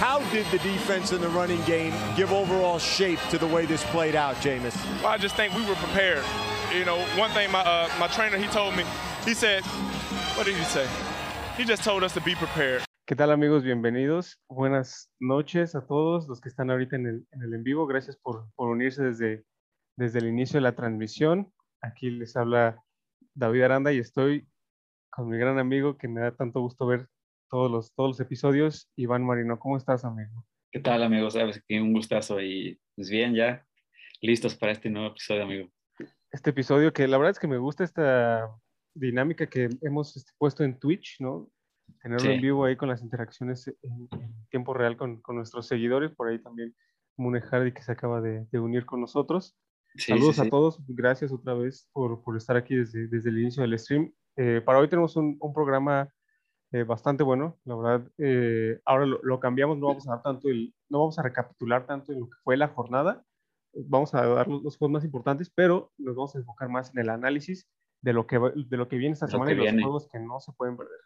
How did the defense and the running game give overall shape to the way this played out, Jameis? Well, I just think we were prepared. You know, one thing my uh, my trainer he told me, he said, what did he say? He just told us to be prepared. ¿Qué tal amigos? Bienvenidos. Buenas noches a todos los que están ahorita en el en, el en vivo. Gracias por, por unirse desde, desde el inicio de la transmisión. Aquí les habla David Aranda y estoy con mi gran amigo que me da tanto gusto ver todos los, todos los episodios, Iván Marino. ¿Cómo estás, amigo? ¿Qué tal, amigo? Sabes que un gustazo y pues bien, ya listos para este nuevo episodio, amigo. Este episodio que la verdad es que me gusta esta dinámica que hemos este, puesto en Twitch, ¿no? Tenerlo Sí. en vivo ahí con las interacciones en, en tiempo real con, con nuestros seguidores. Por ahí también Mune Hardy que se acaba de, de unir con nosotros. Sí, Saludos sí, sí. a todos, gracias otra vez por, por estar aquí desde, desde el inicio del stream. Eh, para hoy tenemos un, un programa eh, bastante bueno, la verdad. eh, ahora lo, lo cambiamos, no vamos a dar tanto el, no vamos a recapitular tanto en lo que fue la jornada. Vamos a dar los, los juegos más importantes, pero nos vamos a enfocar más en el análisis de lo que, de lo que viene esta semana y los viene. juegos que no se pueden perder.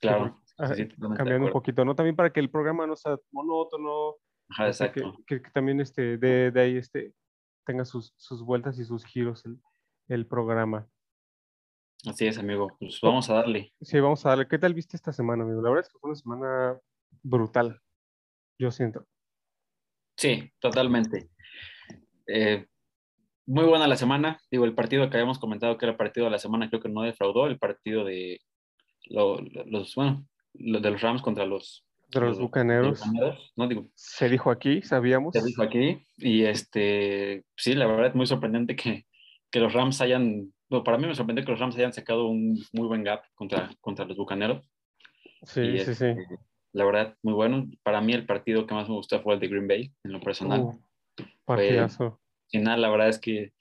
Claro. Sí, Cambiando un poquito, ¿no? También para que el programa no sea monótono, Ajá, que, que- que también este, de, de ahí este, tenga sus, sus vueltas y sus giros el, el programa. Así es, amigo. Pues vamos a darle. Sí, vamos a darle. ¿Qué tal viste esta semana, amigo? La verdad es que fue una semana brutal, yo siento. Sí, totalmente. Eh, muy buena la semana. Digo, el partido que habíamos comentado que era el partido de la semana, creo que no defraudó. El partido de lo- lo- los, bueno, lo de los Rams contra los, De los los bucaneros, Bucaneros, ¿no? Digo, se dijo aquí, sabíamos. te dijo aquí. Y este, sí, la verdad es muy sorprendente que, que los Rams hayan, bueno, para mí me sorprendió que los Rams hayan sacado un muy buen gap contra, contra los Bucaneros. Sí, Y, sí, este, sí. La verdad, muy bueno. Para mí el partido que más me gustó fue el de Green Bay, en lo personal. Uh, partidazo. final, la verdad es que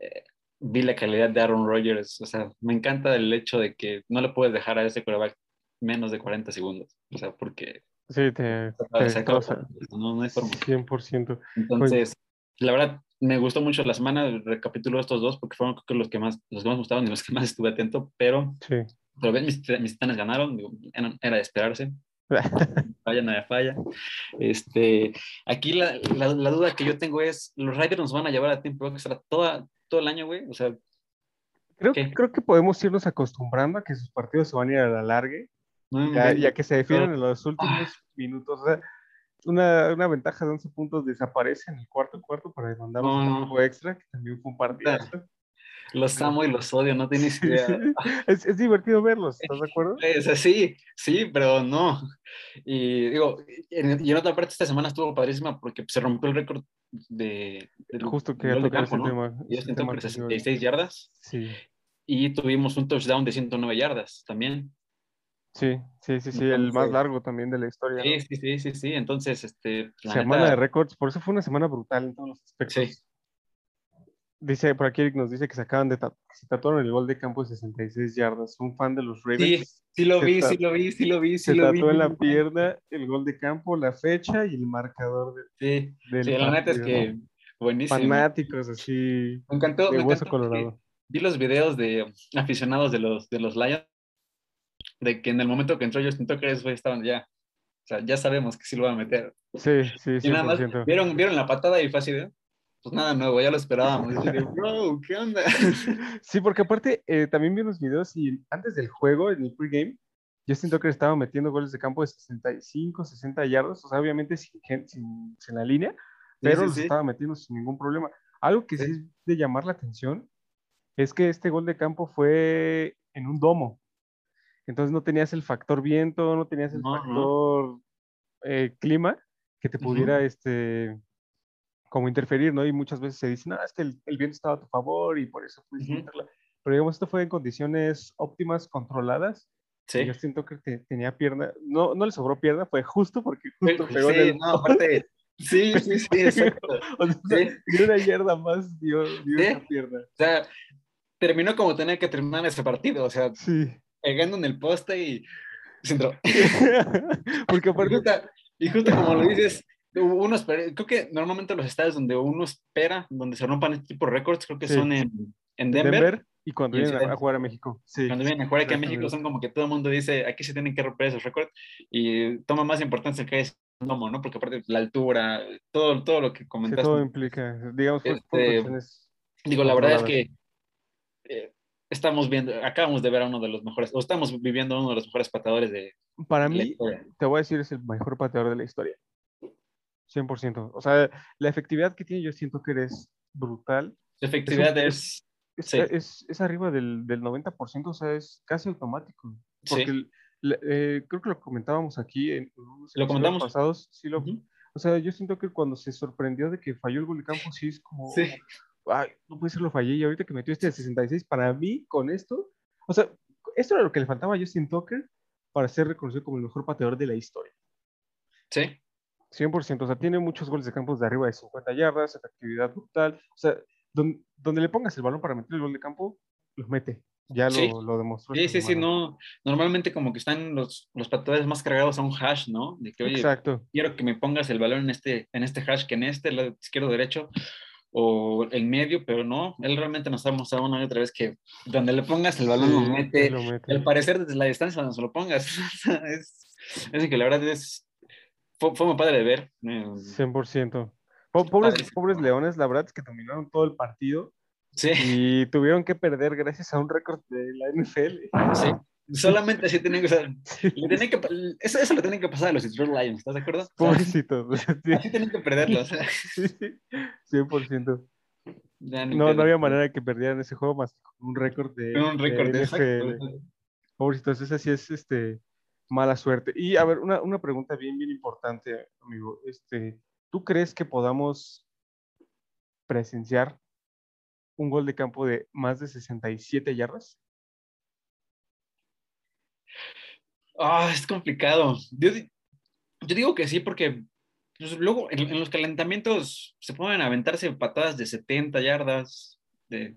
eh, vi la calidad de Aaron Rodgers. O sea, me encanta el hecho de que no le puedes dejar a ese quarterback menos de 40 segundos. O sea, porque Sí, te, te destroza. por- no, no hay forma. 100%. Entonces, la verdad, me gustó mucho la semana. Recapitulo estos dos porque fueron creo los que más, los que más me gustaron y los que más estuve atento. Pero, Sí. pero ven, mis, mis titanes ganaron. digo, era, de esperarse. Falla, nada falla. Este, aquí la, la, la duda que yo tengo es: ¿los Raiders nos van a llevar a tiempo extra toda, todo el año, güey? O sea, Creo, ¿Qué? creo que podemos irnos acostumbrando a que sus partidos se van a ir a la larga no ya, ya que se definan en los últimos minutos. O sea, una, una ventaja de 11 puntos desaparece en el cuarto cuarto para No, un no. tiempo extra, que también fue un partidazo. Los amo y los odio, no tienes idea. es, es divertido verlos, ¿estás de acuerdo? O sea, sí, pero no. Y digo, en- y en otra parte esta semana estuvo padrísima porque se rompió el récord de, del- Justo de tocar ese ¿no? tema. Y ese es tema por que te iba a 66 yardas Sí, y tuvimos un touchdown de 109 yardas también. Sí, sí, sí, sí, el más largo también de la historia. ¿no? Sí, sí, sí, sí, sí. Entonces, este, la Semana neta, de récords, por eso fue una semana brutal en todos los aspectos. Sí. Dice, por aquí Eric nos dice que se acaban de que se tatuaron el gol de campo de 66 yardas. Un fan de los Sí, Ravens sí lo se vi, sí lo vi, sí lo vi, sí se lo vi. tatuó en la pierna el gol de campo, la fecha y el marcador de- Sí, del sí, la neta es que buenísimo. Fanáticos así Me encantó, de me hueso encantó colorado. Vi los videos de aficionados de los, de los Lions, de que en el momento que entró Justin Tucker, esos estaban ya, o sea, ya sabemos que sí lo van a meter. Sí, sí, Y nada más, 100%. ¿vieron, vieron la patada y fue así de, pues nada nuevo, ya lo esperábamos. Y de, bro, ¿qué onda? Sí, porque aparte eh, también vi los videos y antes del juego, en el pregame, siento que estaba metiendo goles de campo de 65, 60 yardas, o sea, obviamente sin, sin, sin la línea, pero sí, los sí. estaba metiendo sin ningún problema. Algo que sí. Sí. es de llamar la atención es que este gol de campo fue en un domo. Entonces no tenías el factor viento, no tenías el No, no. factor eh, clima que te pudiera este como interferir, ¿no? Y muchas veces se dice, no, es que el, el viento estaba a tu favor y por eso pudiste Ujú. meterla". Pero digamos, esto fue en condiciones óptimas, controladas. Sí, Yo siento que te- tenía pierna, no, no le sobró pierna, fue justo porque sí, justo pegó en el no, aparte, sí, sí, sí, exacto. O sea, Sí. una yarda más dio, dio Sí. esa pierna. O sea, terminó como tenía que terminar ese partido, o sea, Sí. Pegando en el poste y se entró. Porque aparte, justo, y justo como lo dices, uno espera- creo que normalmente los estadios donde uno espera, donde se rompan este tipo de récords, creo que Sí. son en, en Denver, Denver, y cuando y en vienen a, jugar a México. Sí. Cuando vienen a jugar aquí a México son como que todo el mundo dice, aquí se tienen que romper esos récords y toma más importancia que es domo, ¿no? Porque aparte la altura, todo, todo lo que Sí, comentaste. todo implica, digamos, Este, Digo, la verdad es que eh, estamos viendo, acabamos de ver a uno de los mejores, o estamos viviendo a uno de los mejores pateadores de Para mí, te voy a decir, es el mejor pateador de la historia. 100%. O sea, la efectividad que tiene yo siento que eres brutal. Su efectividad es- es, Es, Sí. es, es arriba del, del 90%, o sea, es casi automático. Porque Sí. el- eh, creo que lo comentábamos aquí en unos Lo comentamos. pasados. Sí lo, Ujú. O sea, yo siento que cuando se sorprendió de que falló el gol de campo, sí es como, Sí. Ay, no puede ser, lo fallé. Y ahorita que metió este de 66, para mí, con esto, o sea, esto era lo que le faltaba a Justin Tucker para ser reconocido como el mejor pateador de la historia. sí, 100%, o sea, tiene muchos goles de campos de arriba de 50 yardas, efectividad brutal. O sea, don- donde le pongas el balón para meter el gol de campo, lo mete. Ya Sí. lo, lo demostró. sí, sí, sí, no, normalmente como que están los, los pateadores más cargados a un hash, ¿no? De que, oye, Exacto. quiero que me pongas el balón en este, en este hash que en este, lado izquierdo, derecho, o en medio, pero no, él realmente nos ha mostrado una y otra vez que donde le pongas el balón lo Sí, mete, lo mete. al parecer desde la distancia donde se lo pongas. es, es que la verdad es, fue, fue muy padre de ver. eh, 100%. Po- Pobres, pobres leones, la verdad es que dominaron todo el partido Sí, y tuvieron que perder gracias a un récord de la NFL. sí. Solamente así tienen que, o sea, le tienen que eso, eso le tienen que pasar a los Detroit Lions, ¿estás de acuerdo? Pobrecitos. o sea, sí, así tienen que perderlo. O sea, sí, sí, 100%. ya ni No, no había manera de que perdieran ese juego más con un récord de, Un récord de NFL. Pobrecitos, esa sí es este, mala suerte. Y a ver, una, una pregunta bien, bien importante, amigo. Este, ¿Tú crees que podamos presenciar un gol de campo de más de 67 yardas? Ah, es complicado. Yo, di- yo digo que sí, porque pues, luego en, los calentamientos se pueden aventarse patadas de 70 yardas, de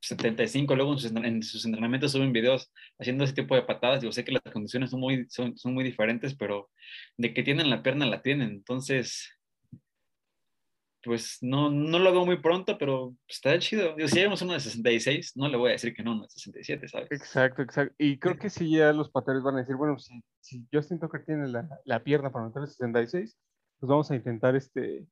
75, luego en sus, en sus entrenamientos suben videos haciendo ese tipo de patadas. Yo sé que las condiciones son muy, son muy diferentes, pero de que tienen la pierna, la tienen. Entonces, pues no, no lo veo muy pronto, pero está chido. Digo, si llegamos a uno de 66, no le voy a decir que no, uno de 67, ¿sabes? Exacto, exacto. Y creo que sí ya los pateadores van a decir, bueno, si, si Justin Tucker tiene la, la pierna para meter el 66, pues vamos a intentar este,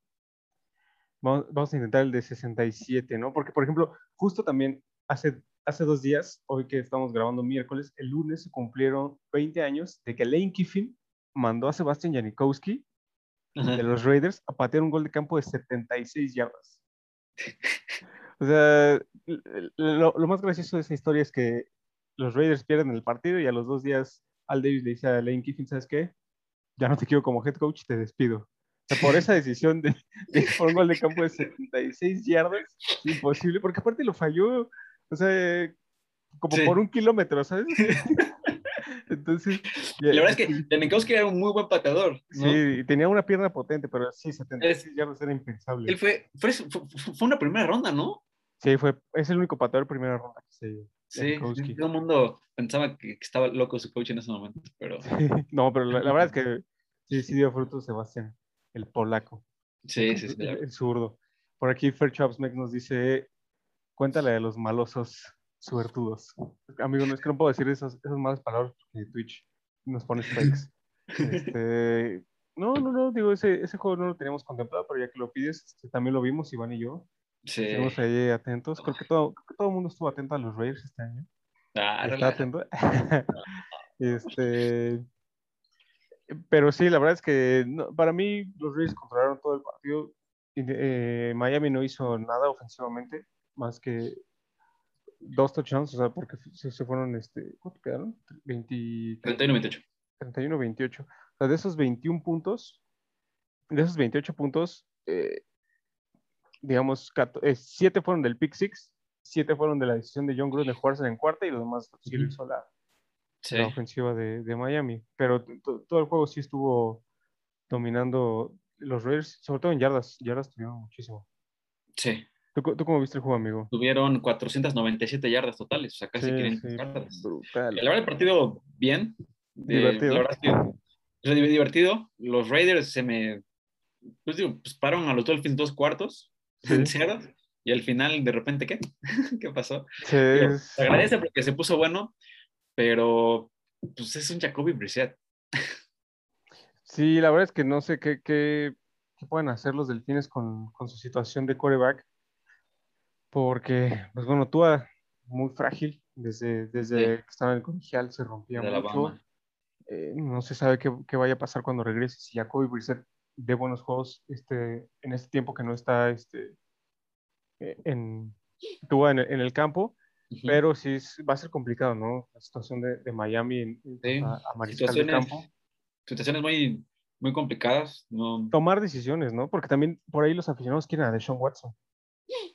vamos, vamos a intentar el de 67, ¿no? Porque, por ejemplo, justo también hace, hace dos días, hoy que estamos grabando miércoles, el lunes se cumplieron 20 años de que Lane Kiffin mandó a Sebastian Janikowski Ajá. de los Raiders a patear un gol de campo de 76 yardas. O sea, lo, lo más gracioso de esa historia es que los Raiders pierden el partido y a los dos días Al Davis le dice a Lane Kiffin, ¿sabes qué? Ya no te quiero como head coach, te despido. O sea, por esa decisión de, de por un gol de campo de 76 yardas, imposible, porque aparte lo falló, o sea, como Sí. por un kilómetro, ¿sabes? Entonces, ya- La verdad es que Janikowski era un muy buen pateador. ¿no? Sí, tenía una pierna potente, pero sí, 76 yardas era impensable. Él fue, fue, fue, fue una primera ronda, ¿no? Sí, fue, es el único pateador de primera ronda que se dio. Sí, todo el mundo pensaba que, que estaba loco su coach en ese momento, pero No, pero la, la verdad es que sí, sí dio fruto Sebastián, el polaco, sí, sí, sí. el, el zurdo. Por aquí Fair Chops nos dice, cuéntale de los malosos suertudos. Amigo, no es que no puedo decir esas, esas malas palabras porque Twitch nos pone strikes. Este, no, no, no, digo, ese, ese juego no lo teníamos contemplado, pero ya que lo pides, este, también lo vimos, Iván y yo. sí. Estuvimos ahí atentos. Creo que todo, creo que todo el mundo estuvo atento a los Raiders este año. Ah, Está atento. este, pero sí, la verdad es que no- para mí los Raiders controlaron todo el partido. Eh, Miami no hizo nada ofensivamente, más que dos touchdowns, o sea, porque se, fueron, este, ¿cuánto quedaron? 20, 31-28. 31-28. O sea, de esos 21 puntos, de esos 28 puntos, eh, digamos, 7 fueron del pick six, 7 fueron de la decisión de John Gruden de jugarse en cuarta y los demás sí lo hizo la, Sí. la ofensiva de, de Miami. Pero todo el juego sí estuvo dominando los Raiders, sobre todo en yardas. Yardas tuvieron muchísimo. sí. ¿Tú, tú cómo viste el juego, amigo? Tuvieron 497 yardas totales, o sea, casi Sí, 500 sí, yardas. brutal. La verdad, el partido bien. Eh, Divertido. la verdad es que divertido. Los Raiders se me. Pues digo, pues pararon a los Dolphins dos cuartos, Sí. y al final, de repente, ¿qué? ¿Qué pasó? Sí, se agradece porque se puso bueno, pero pues es un Jacoby Brissett. Sí, la verdad es que no sé qué, qué, qué pueden hacer los delfines con, con su situación de quarterback, porque, pues bueno, Tua muy frágil, desde, desde Sí. que estaba en el colegial se rompía De mucho. Eh, no se sabe qué, qué vaya a pasar cuando regrese, si Jacoby Brissett de buenos juegos este, en este tiempo que no está este, eh, en, Tua en, el- en el campo, Ujú. pero sí es- va a ser complicado, ¿no? La situación de, de Miami en, Sí, a, a mariscal de situaciones- campo. Situaciones muy, muy complicadas. No, Tomar decisiones, ¿no? Porque también por ahí los aficionados quieren a Deshaun Watson.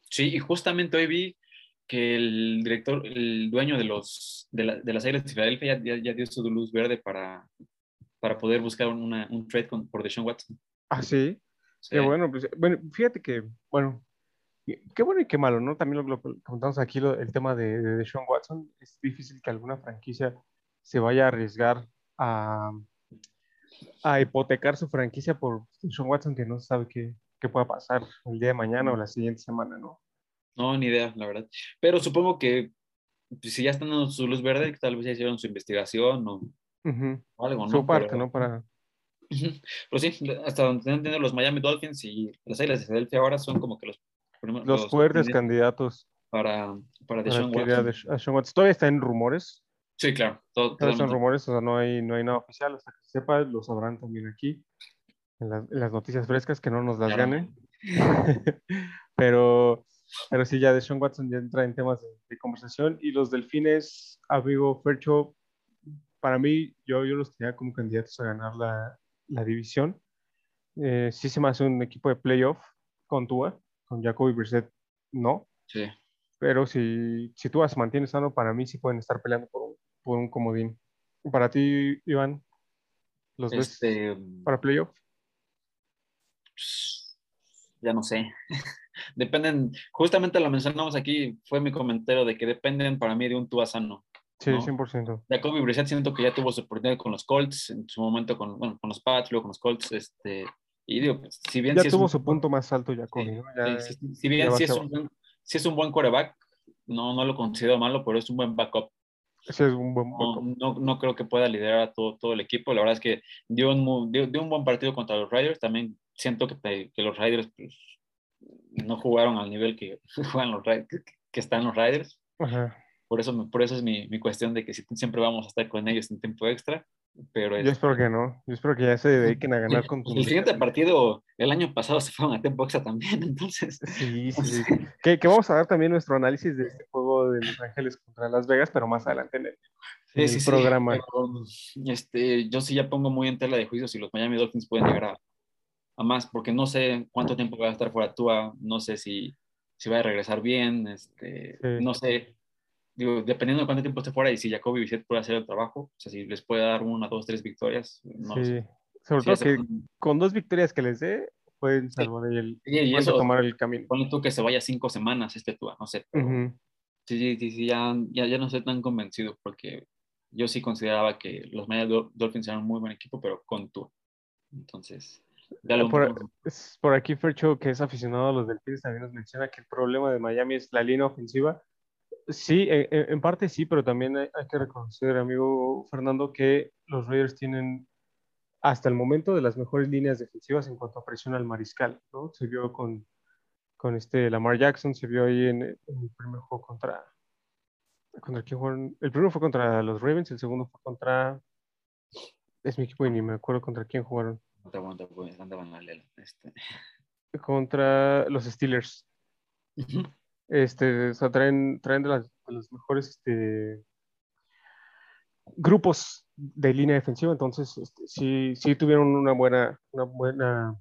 Sí, y justamente hoy vi que el director, el dueño de los de, la- de las Águilas de Filadelfia ya, ya- ya dio su luz verde para, para poder buscar una, un trade con, por Deshaun Watson. Ah, sí. Sí. Qué bueno, pues, bueno, fíjate que, bueno, qué bueno y qué malo, ¿no? También lo, lo comentamos aquí, lo- el tema de, de Deshaun Watson. Es difícil que alguna franquicia se vaya a arriesgar a, a hipotecar su franquicia por Deshaun Watson, que no sabe qué, qué pueda pasar el día de mañana o la siguiente semana, ¿no? No, ni idea, la verdad. Pero supongo que pues, si ya están dando su luz verde, tal vez ya hicieron su investigación o, Ujú. o algo, ¿no? Su parte, Pero- ¿no? Para. Pero sí, hasta donde entendido, los Miami Dolphins y las Águilas de Filadelfia ahora son como que los primeros los fuertes candidatos para, para para Deshaun Watson. Watson. Todavía está en rumores, Sí, claro. todo- Todavía son rumores, o sea, no hay, no hay nada oficial, hasta que se sepa, lo sabrán también aquí, las- en las noticias frescas, que no nos las Claro. ganen. pero, pero sí, ya Deshaun Watson ya entra en temas de, de conversación, y los Delfines, amigo Fercho, para mí, yo, yo los tenía como candidatos a ganar la, la división. Eh, sí se me hace un equipo de playoff con Tua, con Jacoby Brissett, no, Sí. pero si, si Tua se mantiene sano, para mí sí pueden estar peleando por un, por un comodín. Para ti, Iván, ¿los ves Este, para playoff? Ya no sé. Dependen, justamente lo mencionamos aquí, fue mi comentario de que dependen para mí de un Tua sano. Sí, ¿no? 100%. Jacoby Brissett siento que ya tuvo su oportunidad con los Colts, en su momento con, bueno, con los Pats, luego con los Colts, este, y digo, pues, si bien Ya sí tuvo un- su punto más alto, Jacoby, sí, ¿no? Ya- sí, si bien sí es, un sí es un buen quarterback, no, no lo considero malo, pero es un buen backup. ese es un buen No, backup. no, no creo que pueda liderar a todo, todo el equipo. La verdad es que dio un, dio, dio un buen partido contra los Raiders. También siento que, que los Raiders pues, no jugaron al nivel que, juegan los, que, que están los Raiders. Ajá. Por eso, me- por eso es mi, mi cuestión de que si- siempre vamos a estar con ellos en tiempo extra. Pero Yo es- espero que no. Yo espero que ya se dediquen a ganar con el siguiente partido, el año pasado se fueron a tiempo extra también. Entonces, Sí, sí, sí. Que, que vamos a dar también nuestro análisis de este juego de Los Ángeles contra Las Vegas, pero más adelante en el, en el programa. pero, este, yo sí ya pongo muy en tela de juicio si los Miami Dolphins pueden llegar a, a más, porque no sé cuánto tiempo va a estar fuera Tua, no sé si, si va a regresar bien, este, Sí. no sé, digo, dependiendo de cuánto tiempo esté fuera y si Jacoby Bissett puede hacer el trabajo, o sea, si les puede dar una, dos, tres victorias, no Sí. sé. Sobre Sí, todo que con dos victorias que les dé, pueden salvar el, y, eso, tomar el camino. ponle tú que se vaya cinco semanas este Tua, no sé, pero Ujú. sí, sí, sí, sí, ya, ya, ya no estoy tan convencido porque yo sí consideraba que los Miami Dol- Dolphins eran un muy buen equipo, pero con Tua. Entonces, Por, aquí Fercho, que es aficionado a los Delfines, también nos menciona que el problema de Miami es la línea ofensiva. Sí, en, en- en parte sí, pero también hay, hay que reconocer, amigo Fernando, que los Raiders tienen hasta el momento de las mejores líneas defensivas en cuanto a presión al mariscal, ¿no? Se vio con, con este Lamar Jackson, se vio ahí en, en el primer juego contra, contra quién jugaron? El primero fue contra los Ravens, el segundo fue contra, es mi equipo y ni me acuerdo contra quién jugaron, Pues, este. contra los Steelers. Este, o sea, traen, traen de, las, de los mejores este, grupos de línea defensiva, entonces este, sí, sí tuvieron una buena, una buena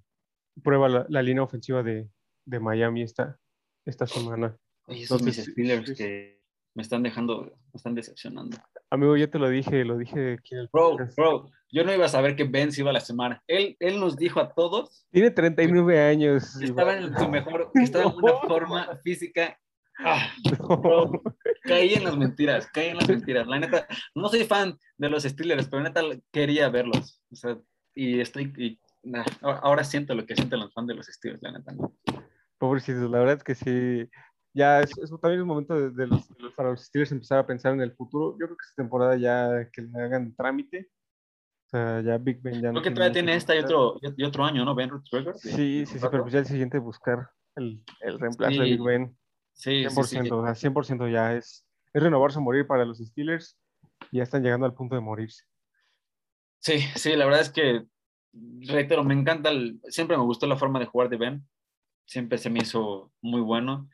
prueba la, la línea ofensiva de, de Miami esta, esta semana. Y esos mis Steelers sí, sí. que me están dejando, me están decepcionando. Amigo, ya te lo dije, lo dije aquí en el Bro, bro, yo no iba a saber que Ben se iba a la semana. Él, él nos dijo a todos Tiene 39 años. que estaba en su mejor, que estaba en una No. forma física. Ah, No. bro, caí en las mentiras, caí en las mentiras. La neta, no soy fan de los Steelers, pero neta quería verlos. O sea, y estoy, y, nah, ahora siento lo que sienten los fans de los Steelers, la neta. ¿no? Pobrecitos, la verdad es que sí. Ya es, es también es momento de, de los, de los- para los Steelers empezar a pensar en el futuro. Yo creo que esta temporada ya que le hagan trámite. sea, ya Big Ben ya no Creo que tiene todavía tiene que esta y otro, y otro año, ¿no? Ben Roethlisberger. Sí, sí, sí, pero pues ya el siguiente buscar el, el reemplazo de Sí, Big Ben. Sí, 100%, sí, sí. o sea, 100% ya es, es renovarse o morir para los Steelers. Ya están llegando al punto de morirse. Sí, sí, la verdad es que, reitero, me encanta, el- siempre me gustó la forma de jugar de Ben, siempre se me hizo muy bueno,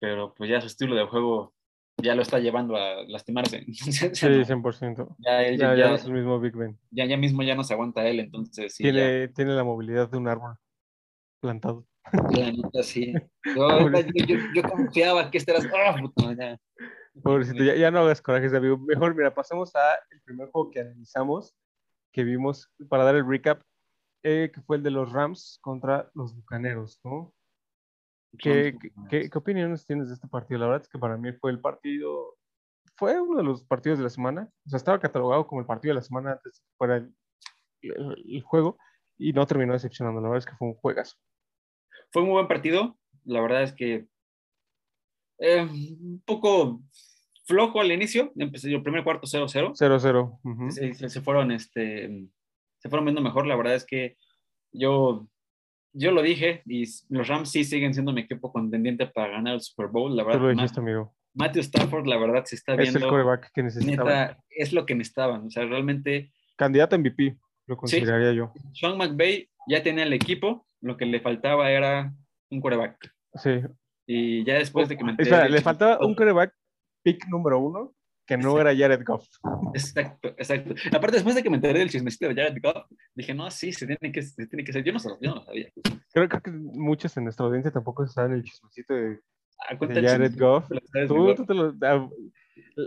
pero pues ya su estilo de juego ya lo está llevando a lastimarse. Entonces, Sí, ya, no- 100%. ya él Ya, ya, ya es el mismo Big Ben. ya- ya mismo ya no se aguanta él, entonces sí, tiene, tiene la movilidad de un árbol plantado. la neta, sí. Yo, yo, yo- yo confiaba que este era... ¡Ah, puta, ya! Pobrecito, ya, ya no hagas corajes, amigo. Mejor, mira, pasemos a el primer juego que analizamos, que vimos, para dar el recap, eh, que fue el de los Rams contra los Bucaneros, ¿no? ¿Qué, qué- qué- opiniones tienes de este partido? La verdad es que para mí fue el partido, fue uno de los partidos de la semana. O sea, estaba catalogado como el partido de la semana antes de que fuera el, el- el juego y no terminó decepcionando. La verdad es que fue un juegazo. Fue un muy buen partido. La verdad es que eh, un poco flojo al inicio. Empecé el primer cuarto 0-0. 0-0. ujú. se, se- se fueron, este, se fueron viendo mejor. La verdad es que yo, yo lo dije y los Rams sí siguen siendo mi equipo contendiente para ganar el Super Bowl. La verdad, lo dijiste, amigo. Matthew Stafford, la verdad, se está Es el viendo. coreback que necesitaba. Neta, es lo que necesitaban. O sea, realmente, Candidato MVP, lo consideraría yo. Sean McVay ya tenía el equipo. Lo que le faltaba era un coreback. Sí. Y ya después de que me enteré Espera, de le faltaba un coreback pick número uno que no Exacto. era Jared Goff. Exacto, exacto. Aparte, después de que me enteré del chismecito de Jared Goff, dije, no, sí, se tiene que, se tiene que ser. Yo no, sab- yo no sabía. Creo, creo que muchos en nuestra audiencia tampoco saben el chismecito de, Ah, de Jared Goff. lo Tú- tú te lo- ah,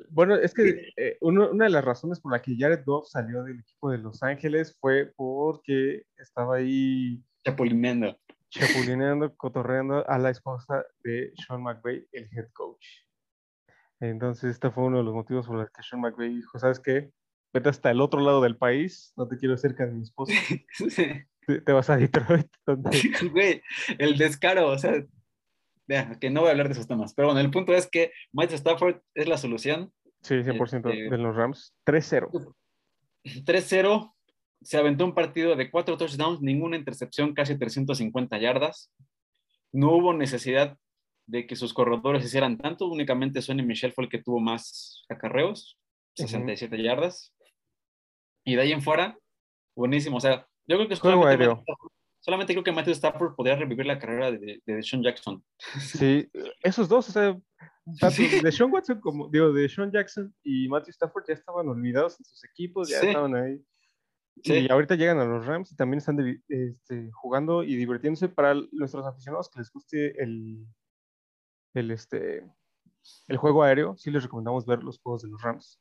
bueno, es que eh, uno- una de las razones por la que Jared Goff salió del equipo de Los Ángeles fue porque estaba ahí Chapulineando. chapulineando, cotorreando a la esposa de Sean McVay, el head coach. Entonces, este fue uno de los motivos por los que Sean McVay dijo, ¿sabes qué? Vete hasta el otro lado del país, no te quiero cerca de mi esposa, te, te vas a Detroit. Güey, el descaro, o sea, vea, que no voy a hablar de esos temas. Pero bueno, el punto es que Mike Stafford es la solución. Sí, 100% Este- de los Rams. 3-0. 3-0, se aventó un partido de cuatro touchdowns, ninguna intercepción, casi 350 yardas. No hubo necesidad de que sus corredores hicieran tanto, únicamente Sonny Michel fue el que tuvo más acarreos, 67 yardas. Y de ahí en fuera, buenísimo. O sea, yo creo que solamente. Matthew solamente creo que Matthew Stafford podría revivir la carrera de, de Deshaun Jackson. Sí, esos dos, o sea, Sí. de Sean Watson como, digo, de Sean Jackson y Matthew Stafford ya estaban olvidados en sus equipos, ya Sí. estaban ahí. Sí. Y ahorita llegan a los Rams y también están este, jugando y divirtiéndose para nuestros aficionados que les guste el, el, este, el juego aéreo. Sí les recomendamos ver los juegos de los Rams.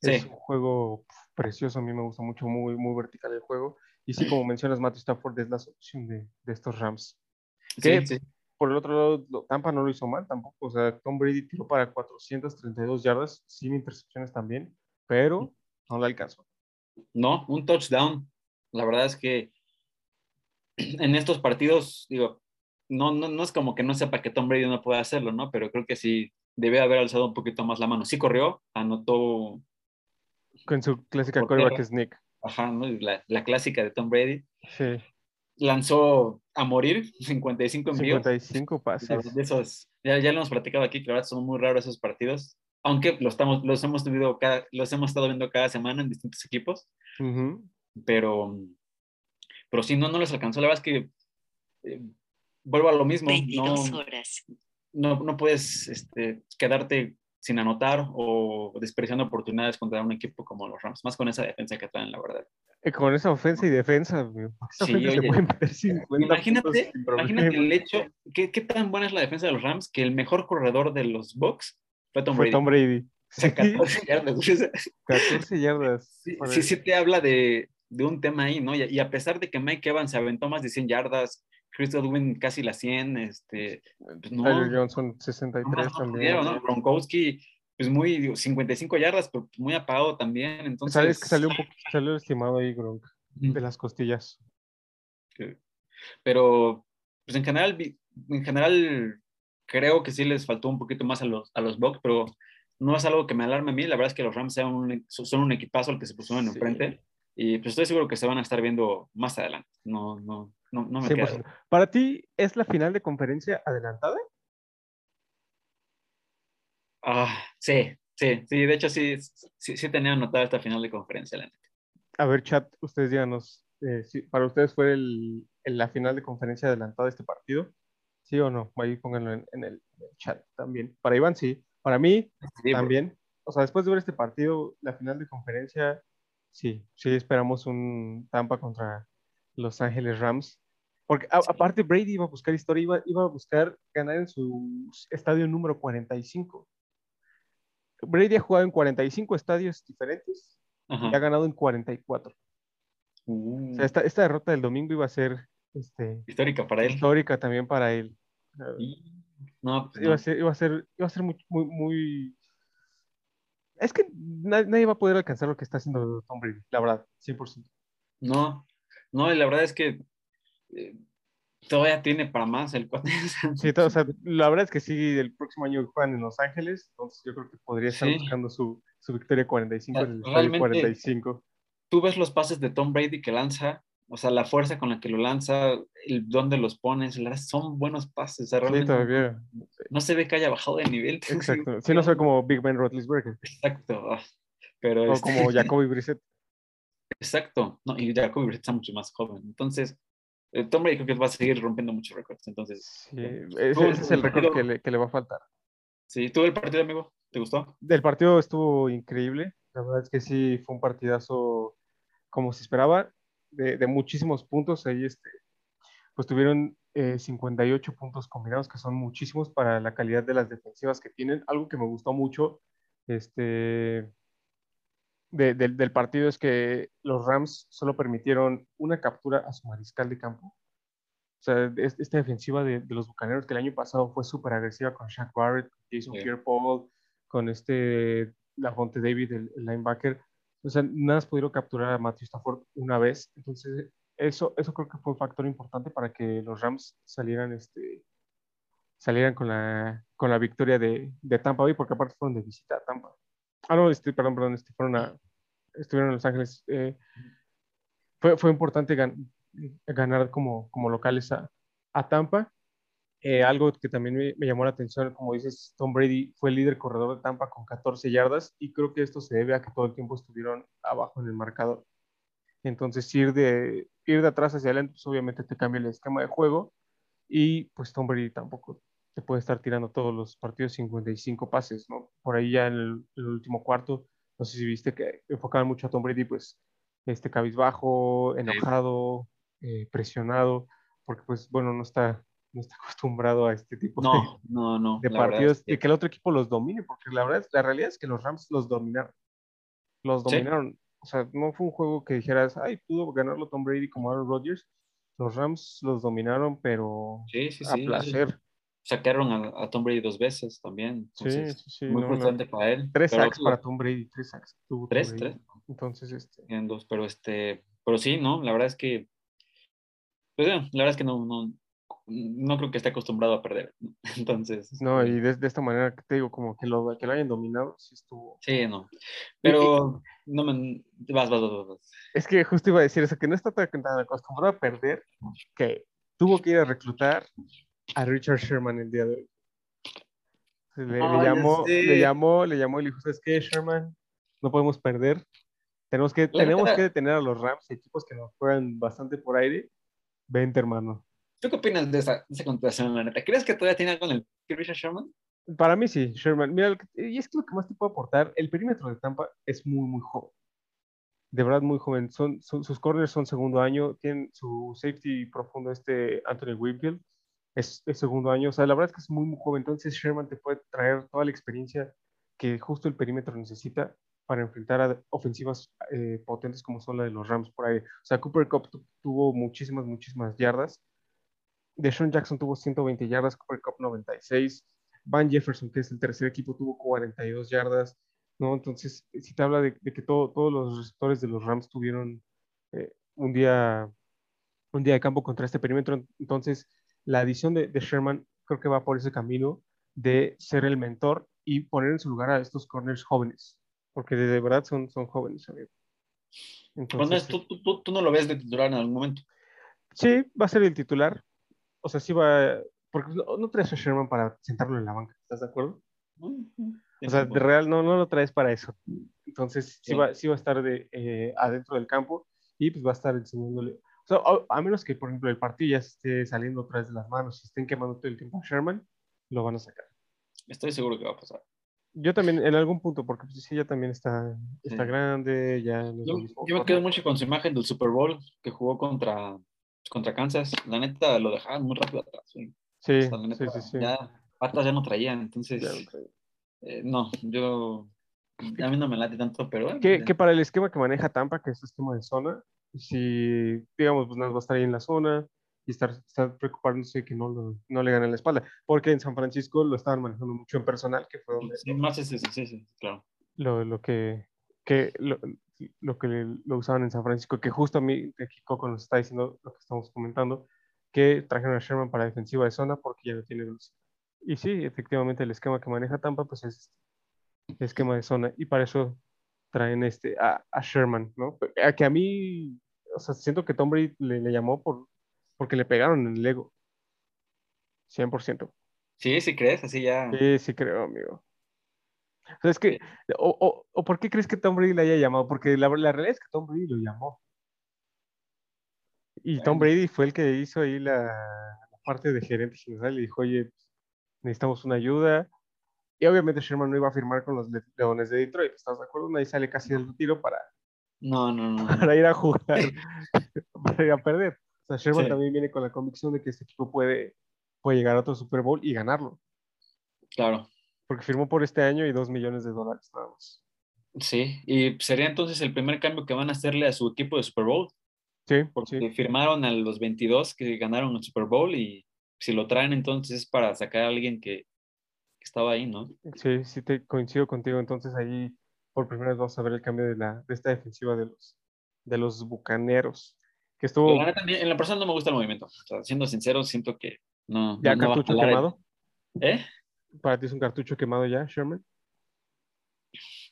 Es un juego precioso, a mí me gusta mucho, muy, muy vertical el juego. Y sí, como mencionas, Matthew Stafford es la solución de, de estos Rams. Sí, sí. Por el otro lado, Tampa no lo hizo mal tampoco. O sea, Tom Brady tiró para 432 yardas, sin intercepciones también, pero no le alcanzó. No, un touchdown. La verdad es que en estos partidos, digo, no, no, no es como que no sepa que Tom Brady no puede hacerlo, ¿no? Pero creo que sí debe haber alzado un poquito más la mano. Sí corrió, anotó, Con su clásica coreback sneak. ajá, ¿no? la, la clásica de Tom Brady. Sí, Lanzó a morir 55 envíos. 55 La pases. de esos, ya, ya lo hemos platicado aquí, que verdad son muy raros esos partidos. Aunque los, estamos, los, hemos tenido cada, los hemos estado viendo cada semana en distintos equipos. Ujú. pero, pero sí, no, no les alcanzó. La verdad es que eh, vuelvo a lo mismo. 22 No, horas. no, no puedes este, quedarte sin anotar o desperdiciando oportunidades contra un equipo como los Rams, más con esa defensa que traen, la verdad. Eh, Con esa ofensa y defensa, Sí, oye, pueden meter 50 puntos Imagínate, imagínate el hecho, ¿qué, qué tan buena es la defensa de los Rams que el mejor corredor de los Bucks fue Tom Fue Brady. Tom Brady. O sea, Sí, 14 yardas. O sea, 14 yardas. Sí, sí, sí te habla de, de un tema ahí, ¿no? Y, y a pesar de que Mike Evans se aventó más de 100 yardas, Chris Godwin casi las 100, este, pues no, Tyler Johnson, nomás 63 no también. pudieron, ¿no? Gronkowski, pues muy, digo, 55 yardas, pero muy apagado también, entonces... Sabes que salió un poco, salió lastimado ahí, Gronk, Ujú. de las costillas. Pero, pues en general, en general, creo que sí les faltó un poquito más a los, a los Bucks, pero no es algo que me alarme a mí, la verdad es que los Rams son un, son un equipazo al que se pusieron Sí. enfrente. Y pues estoy seguro que se van a estar viendo más adelante. No, no, no, no me queda. ¿Para ti es la final de conferencia adelantada? Ah, sí, sí, sí. De hecho, sí, sí, sí tenía anotado esta final de conferencia. A ver, chat, ustedes díganos, eh, si para ustedes fue el, la final de conferencia adelantada de este partido. ¿Sí o no? Ahí pónganlo en, el, chat también. Para Iván, sí. Para mí, también. O sea, después de ver este partido, la final de conferencia, sí, sí esperamos un Tampa contra Los Ángeles Rams. Porque aparte Brady iba a buscar historia, iba, iba, a buscar ganar en su estadio número 45. Brady ha jugado en 45 estadios diferentes y ha ganado en 44. O sea, uh. esta, esta derrota del domingo iba a ser este, histórica para él. Histórica también para él. No, Iba, a ser, iba a ser, iba a ser muy, muy, Es que nadie, va a poder alcanzar lo que está haciendo Tom Brady, la verdad, 100%. No, no, y la verdad es que eh, todavía tiene para más el Sí, o sea, la verdad es que sí, el próximo año juegan en Los Ángeles, entonces yo creo que podría estar buscando su, su victoria 45 en el 45. Tú ves los pases de Tom Brady que lanza o sea, la fuerza con la que lo lanza, el dónde los pones, son buenos pases. sí, todavía. No, se ve que haya bajado de nivel. Exacto. Sí, no se ve como Big Ben Roethlisberger. Exacto. Ah, pero o este como Jacoby Brissett. Exacto. No, y Jacoby Brissett está mucho más joven. Entonces, eh, Tom Brady creo que va a seguir rompiendo muchos récords. Entonces, sí, ese, es el récord que le, que le va a faltar. Sí, ¿tuvo el partido, amigo? ¿Te gustó? El partido estuvo increíble. La verdad es que sí, fue un partidazo como se esperaba de, muchísimos puntos. Ahí este, pues tuvieron 58 eh, puntos combinados, que son muchísimos para la calidad de las defensivas que tienen. Algo que me gustó mucho este, del partido es que los Rams solo permitieron una captura a su mariscal de campo. O sea, esta defensiva de, los Bucaneros que el año pasado fue súper agresiva con Shaq Barrett, Jason Pierre-Paul, con este Lafonte David, el linebacker o sea, nada has podido capturar a Matthew Stafford una vez. Entonces, eso, eso creo que fue un factor importante para que los Rams salieran, este, salieran con, la, con la victoria de, de Tampa Bay, porque aparte fueron de visita a Tampa. Ah, no, este, perdón, perdón, este, fueron a, estuvieron en Los Ángeles. Eh, fue, fue importante ganar como, como locales a, a Tampa. Eh, algo que también me, llamó la atención, como dices, Tom Brady fue el líder corredor de Tampa con 14 yardas y creo que esto se debe a que todo el tiempo estuvieron abajo en el marcador. Entonces, ir de, ir de atrás hacia adelante, pues obviamente te cambia el esquema de juego y pues Tom Brady tampoco te puede estar tirando todos los partidos 55 pases, ¿no? Por ahí ya en el, último cuarto, no sé si viste que enfocaban mucho a Tom Brady, pues este cabizbajo, enojado, eh, presionado, porque pues bueno, no está no está acostumbrado a este tipo de, no, no, de partidos y que el otro equipo los domine, porque la verdad, la realidad es que los Rams los dominaron. Los dominaron. O sea, no fue un juego que dijeras, ay, pudo ganarlo Tom Brady como Aaron Rodgers. Los Rams los dominaron, pero a placer. Sacaron a, Tom Brady dos veces también. sí, sí, sí. Muy importante para él. Tres sacks para Tom Brady, tres sacks. tres, tres. Entonces, este. En dos, pero este, pero sí, ¿no? La verdad es que, pues, la verdad es que no, no, no creo que esté acostumbrado a perder. Entonces. No, y de, esta manera que te digo, como que lo, que lo hayan dominado, sí estuvo. Sí, no. Pero no me. Vas, vas, vas, vas. Es que justo iba a decir eso, que no está tan acostumbrado a perder, que tuvo que ir a reclutar a Richard Sherman el día de hoy. Le, llamó, le llamó, le llamó y le dijo: ¿Sabes qué, Sherman? No podemos perder. Tenemos que, tenemos que detener a los Rams, equipos que nos juegan bastante por aire. Vente, hermano. ¿Tú qué opinas de esa, de esa la neta? ¿Crees que todavía tiene algo en el Richard Sherman? Para mí sí, Sherman. Mira, y es que lo que más te puedo aportar, el perímetro de Tampa es muy, muy joven. De verdad, muy joven. Son, sus corners son segundo año. Tienen su safety profundo, este Anthony Whitfield, es, segundo año. O sea, la verdad es que es muy, muy joven. Entonces, Sherman te puede traer toda la experiencia que justo el perímetro necesita para enfrentar a ofensivas eh, potentes como son la de los Rams por ahí. O sea, Cooper Cup tuvo muchísimas, muchísimas yardas Deshaun Jackson tuvo 120 yardas, Cooper Cup 96, Van Jefferson, que es el tercer equipo, tuvo 42 yardas, ¿no? Entonces, si te habla de, que todos los receptores de los Rams tuvieron eh, un, día, un día de campo contra este perímetro, entonces la adición de, Sherman creo que va por ese camino de ser el mentor y poner en su lugar a estos corners jóvenes, porque de, verdad son, son jóvenes, Entonces, tú, tú, tú, tú no lo ves de titular en algún momento. sí, va a ser el titular. O sea, sí va, porque no, no traes a Sherman para sentarlo en la banca, ¿estás de acuerdo? O sea, de real no, no lo traes para eso. Entonces, sí, Sí. va, sí va a estar de, eh, adentro del campo y pues va a estar enseñándole. O sea, a, a menos que, por ejemplo, el partido ya esté saliendo otra vez de las manos y estén quemando todo el tiempo a Sherman, lo van a sacar. Estoy seguro que va a pasar. Yo también, en algún punto, porque pues, sí, ya también está, está Sí. grande, ya no Yo, yo me quedo mucho con su imagen del Super Bowl que jugó contra, contra Kansas. La neta lo dejaban muy rápido atrás. Sí, O sea, la sí, neta, sí, sí. Ya patas ya no traían. Entonces, trae. eh, no, yo. A mí no me late tanto, pero. que, que para el esquema que maneja Tampa, que es esquema de zona, si, digamos, pues nada, va a estar ahí en la zona y estar, estar preocupándose que no, lo- no le ganen la espalda. Porque en San Francisco lo estaban manejando mucho en personal, que fue donde Sí, más es eso, sí, sí, claro. lo, lo que, que lo, lo que lo usaban en San Francisco, que justo a mí, aquí Coco nos está diciendo lo que estamos comentando, que trajeron a Sherman para defensiva de zona porque ya no tiene velocidad. Y sí, efectivamente el esquema que maneja Tampa pues es este, esquema de zona y para eso traen este a, a Sherman, ¿no? A que a mí, o sea, siento que Tom Brady le, le llamó por, porque le pegaron en el ego. 100%. Sí, sí crees, así ya. Sí, sí creo, amigo. O sea, es que, o, o, o ¿por qué crees que Tom Brady le haya llamado? Porque la, la realidad es que Tom Brady lo llamó. Y Tom. Brady fue el que hizo ahí la, la parte de gerente general y dijo, oye, necesitamos una ayuda. Y obviamente Sherman no iba a firmar con los Le- Leones de Detroit, ¿estás de acuerdo? Nadie sale casi del retiro para, No, no, no. para ir a jugar, para ir a perder. O sea, Sherman Sí. también viene con la convicción de que este equipo puede, puede llegar a otro Super Bowl y ganarlo. Claro. Porque firmó por este año y dos millones de dólares nada más. Sí, y sería entonces el primer cambio que van a hacerle a su equipo de Super Bowl, Sí, porque sí. firmaron a los 22 que ganaron el Super Bowl y si lo traen entonces es para sacar a alguien que estaba ahí, ¿no? Sí, sí te coincido contigo. Entonces ahí por primera vez vamos a ver el cambio de la de esta defensiva de los de los bucaneros. Que estuvo La en la persona no me gusta el movimiento. O sea, siendo sincero, siento que no. ya no- no va a cartucho quemado. ¿Eh? Para ti es un cartucho quemado ya, Sherman.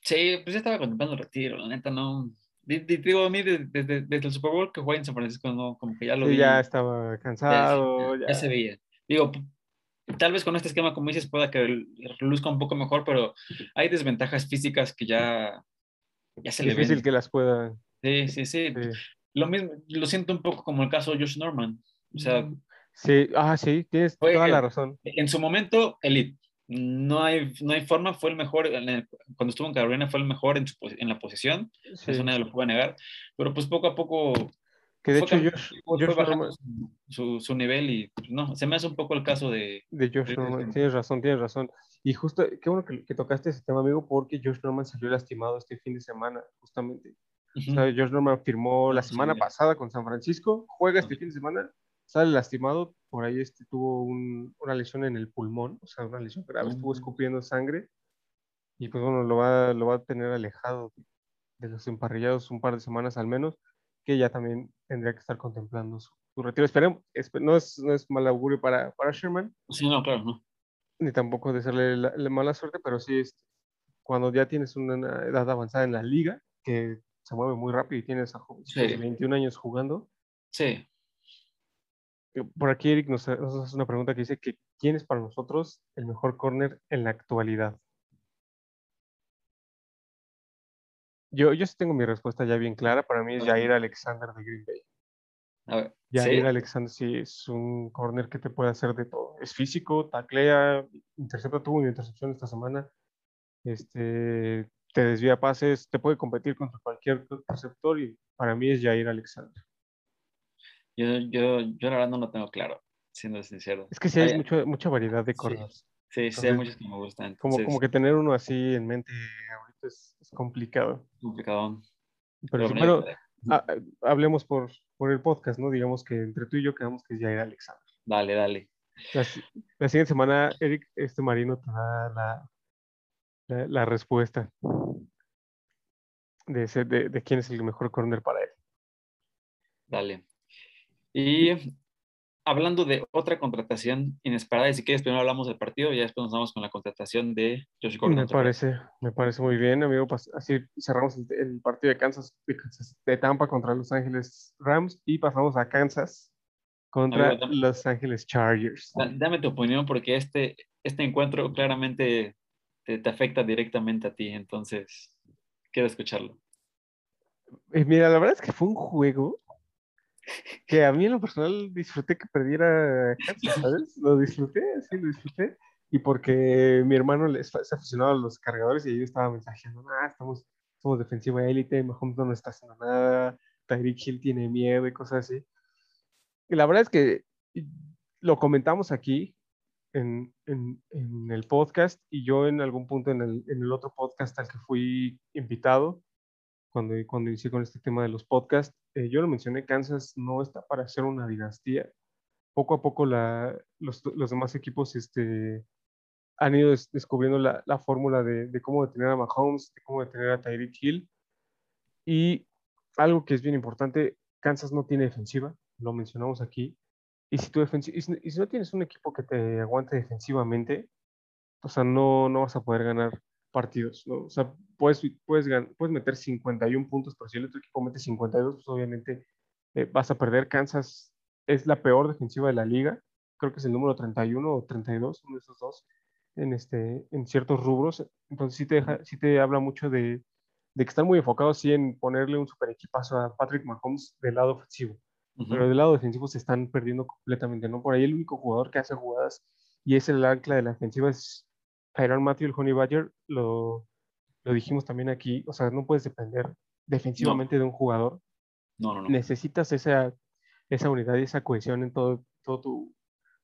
Sí, pues ya estaba contemplando el retiro, la neta no. Di- di- Digo, a mí desde, desde- el Super Bowl que jugué en San Francisco, no, como que ya lo Sí, vi. ya estaba cansado. ya, Ya, se veía. Digo, tal vez con este esquema, como dices, pueda que luzca un poco mejor, pero hay desventajas físicas que ya, ya se le difícil ven. que las pueda. Sí, sí, sí, Sí. Lo mismo, lo siento un poco como el caso de Josh Norman. O sea, Sí, ah, sí, tienes Fue toda la razón. en su momento, elite. No hay, no hay forma, fue el mejor, en el- cuando estuvo en Carolina fue el mejor en, su en la posición, Sí. eso nadie lo puede negar, pero pues poco a poco Que de hecho Josh, Josh Norman, su, su- nivel y pues, no, se me hace un poco el caso de... de Josh Sí, Norman, sí. tienes razón, tienes razón. Y justo, qué bueno que, que tocaste ese tema, amigo, porque Josh Norman salió lastimado este fin de semana, justamente. Ujú. O sea, Josh Norman firmó la Sí. semana pasada con San Francisco, juega este fin de semana, sale lastimado, por ahí este, tuvo un- una lesión en el pulmón, o sea, una lesión grave, estuvo Mm. escupiendo sangre y pues bueno, lo va, lo va a tener alejado de los emparrillados un par de semanas al menos, que ya también tendría que estar contemplando su, su retiro. Esperemos, espe- no, es, no es mal augurio para, para Sherman, Sí, no, claro, no. ni tampoco desearle la, la mala suerte, pero sí, este, cuando ya tienes una edad avanzada en la liga, que se mueve muy rápido y tienes a jóvenes Sí. de 21 años jugando. Sí, Eh, Por aquí Eric nos, nos hace una pregunta que dice que ¿quién es para nosotros el mejor corner en la actualidad? Yo, yo sí tengo mi respuesta ya bien clara. Para mí es. Jair Alexander de Green Bay. a ver. Jair sí, Alexander sí es un corner que te puede hacer de todo. Es físico, taclea, intercepta, tuvo una intercepción esta semana. Este, te desvía pases, te puede competir contra cualquier receptor y para mí es Jair Alexander. yo, yo, yo la verdad no lo tengo claro, siendo sincero. Es que sí hay mucho- mucha variedad de corners. Sí, sí, hay muchos que me gustan. Como, entonces, como que tener uno así en mente ahorita es complicado. complicado. Pero, bueno, pero ha- hablemos por, por el podcast, ¿no? Digamos que entre tú y yo quedamos que es Jair Alexander. Dale, dale. La siguiente semana, Eric, este marino te da la, la, la respuesta de, ese- de, de quién es el mejor corner para él. Dale. Y hablando de otra contratación inesperada, y si quieres, primero hablamos del partido y ya después nos vamos con la contratación de Josh Gordon. Me parece, me parece muy bien, amigo. Así cerramos el, partido de Kansas, de Tampa contra Los Ángeles Rams y pasamos a Kansas contra Los Ángeles Chargers. Dame tu opinión porque este, este encuentro claramente te, te afecta directamente a ti, entonces quiero escucharlo. Eh, mira, la verdad es que fue un juego que a mí en lo personal disfruté que perdiera ¿sabes? Lo disfruté, sí, lo disfruté. Y porque mi hermano es aficionado a los cargadores y yo estaba mensajeando, ah, estamos, somos defensiva élite, Mahomes no está haciendo nada, Tyreek Hill tiene miedo y cosas así. Y la verdad es que lo comentamos aquí en, en, en el podcast y yo en algún punto en el, en el otro podcast al que fui invitado, cuando, cuando inicié con este tema de los podcasts, eh, yo lo mencioné, Kansas no está para ser una dinastía. Poco a poco la, los, los, demás equipos este, han ido descubriendo la, la fórmula de, de, cómo detener a Mahomes, de cómo detener a Tyreek Hill. Y algo que es bien importante, Kansas no tiene defensiva, lo mencionamos aquí. Y si, tu y si no tienes un equipo que te aguante defensivamente, o sea, no, no vas a poder ganar partidos, ¿no? O sea, puedes, puedes, puedes meter 51 puntos, pero si el otro equipo mete 52, pues obviamente eh, vas a perder. Kansas es la peor defensiva de la liga, creo que es el número 31 o 32, uno de esos dos, en, este, en ciertos rubros. Entonces sí te, deja, sí te habla mucho de, de que están muy enfocados sí, en ponerle un super equipazo a Patrick Mahomes del lado ofensivo. Pero del lado defensivo se están perdiendo completamente, ¿no? Por ahí el único jugador que hace jugadas y es el ancla de la defensiva es Tyron Matthew, el Honey Badger, lo, lo dijimos también aquí, o sea, no puedes depender defensivamente de un jugador. No, no, no. Necesitas esa, esa unidad y esa cohesión en todo, todo tu,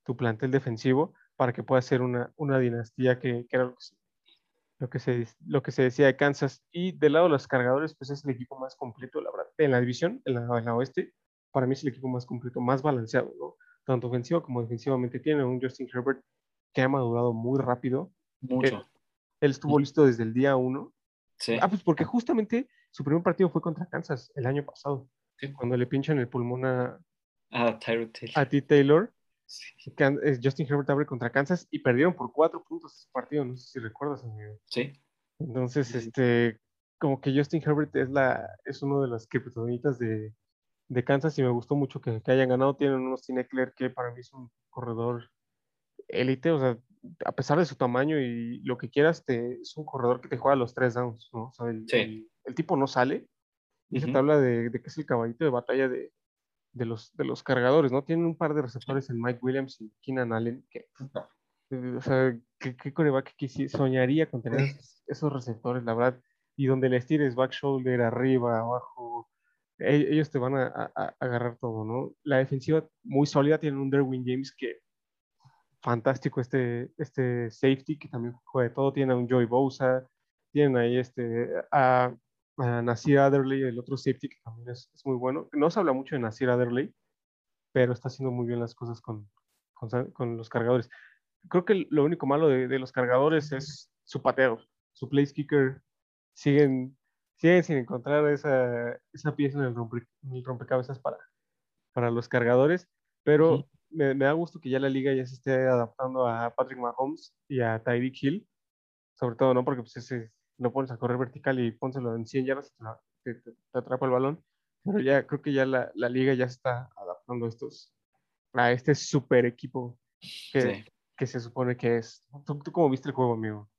tu plantel defensivo para que pueda ser una, una dinastía que, que era lo que, se, lo que, se, lo, que se, decía de Kansas. Y del lado de los cargadores, pues es el equipo más completo, la verdad. En la división, en la, en la oeste, para mí es el equipo más completo, más balanceado, ¿no? Tanto ofensivo como defensivamente. Tiene un Justin Herbert que ha madurado muy rápido, mucho. Él, estuvo listo desde el día uno. Sí. Ah, pues porque justamente su primer partido fue contra Kansas el año pasado. Sí. Cuando le pinchan el pulmón a, a, Taylor. a T. Taylor. Sí. Justin Herbert abre contra Kansas y perdieron por cuatro puntos ese partido. No sé si recuerdas, amigo. Sí. Entonces, este, como que Justin Herbert es, la, es uno de las criptonitas de, de Kansas y me gustó mucho que, que hayan ganado. Tienen unos Tine que para mí es un corredor élite, o sea, a pesar de su tamaño y lo que quieras, te, es un corredor que te juega los tres downs, ¿no? O sea, el, sí. el, el, tipo no sale y uh -huh. se te habla de, de, que es el caballito de batalla de, de, los, de los cargadores, ¿no? Tienen un par de receptores en Mike Williams y Keenan Allen que, o sea, ¿qué, qué coreback que soñaría con tener esos, esos, receptores, la verdad? Y donde les tires back shoulder, arriba, abajo, ellos te van a, a, a agarrar todo, ¿no? La defensiva muy sólida, tienen un Derwin James que fantástico este, este safety que también juega de todo. Tiene a un Joey Bosa, tienen ahí este, a, a Nasir Adderley, el otro safety que también es, es, muy bueno. No se habla mucho de Nasir Adderley, pero está haciendo muy bien las cosas con, con, con los cargadores. Creo que lo único malo de, de, los cargadores es su pateo. Su place kicker siguen, siguen sin encontrar esa, esa pieza en el, rompe, en el rompecabezas para, para los cargadores, pero -huh me, me, da gusto que ya la liga ya se esté adaptando a Patrick Mahomes y a Tyreek Hill, sobre todo, ¿no? Porque pues ese lo pones a correr vertical y pónselo en 100 yardas te, te, te, atrapa el balón. Pero ya creo que ya la, la, liga ya está adaptando a estos, a este super equipo que, sí. que se supone que es. ¿Tú, ¿Tú, cómo viste el juego, amigo?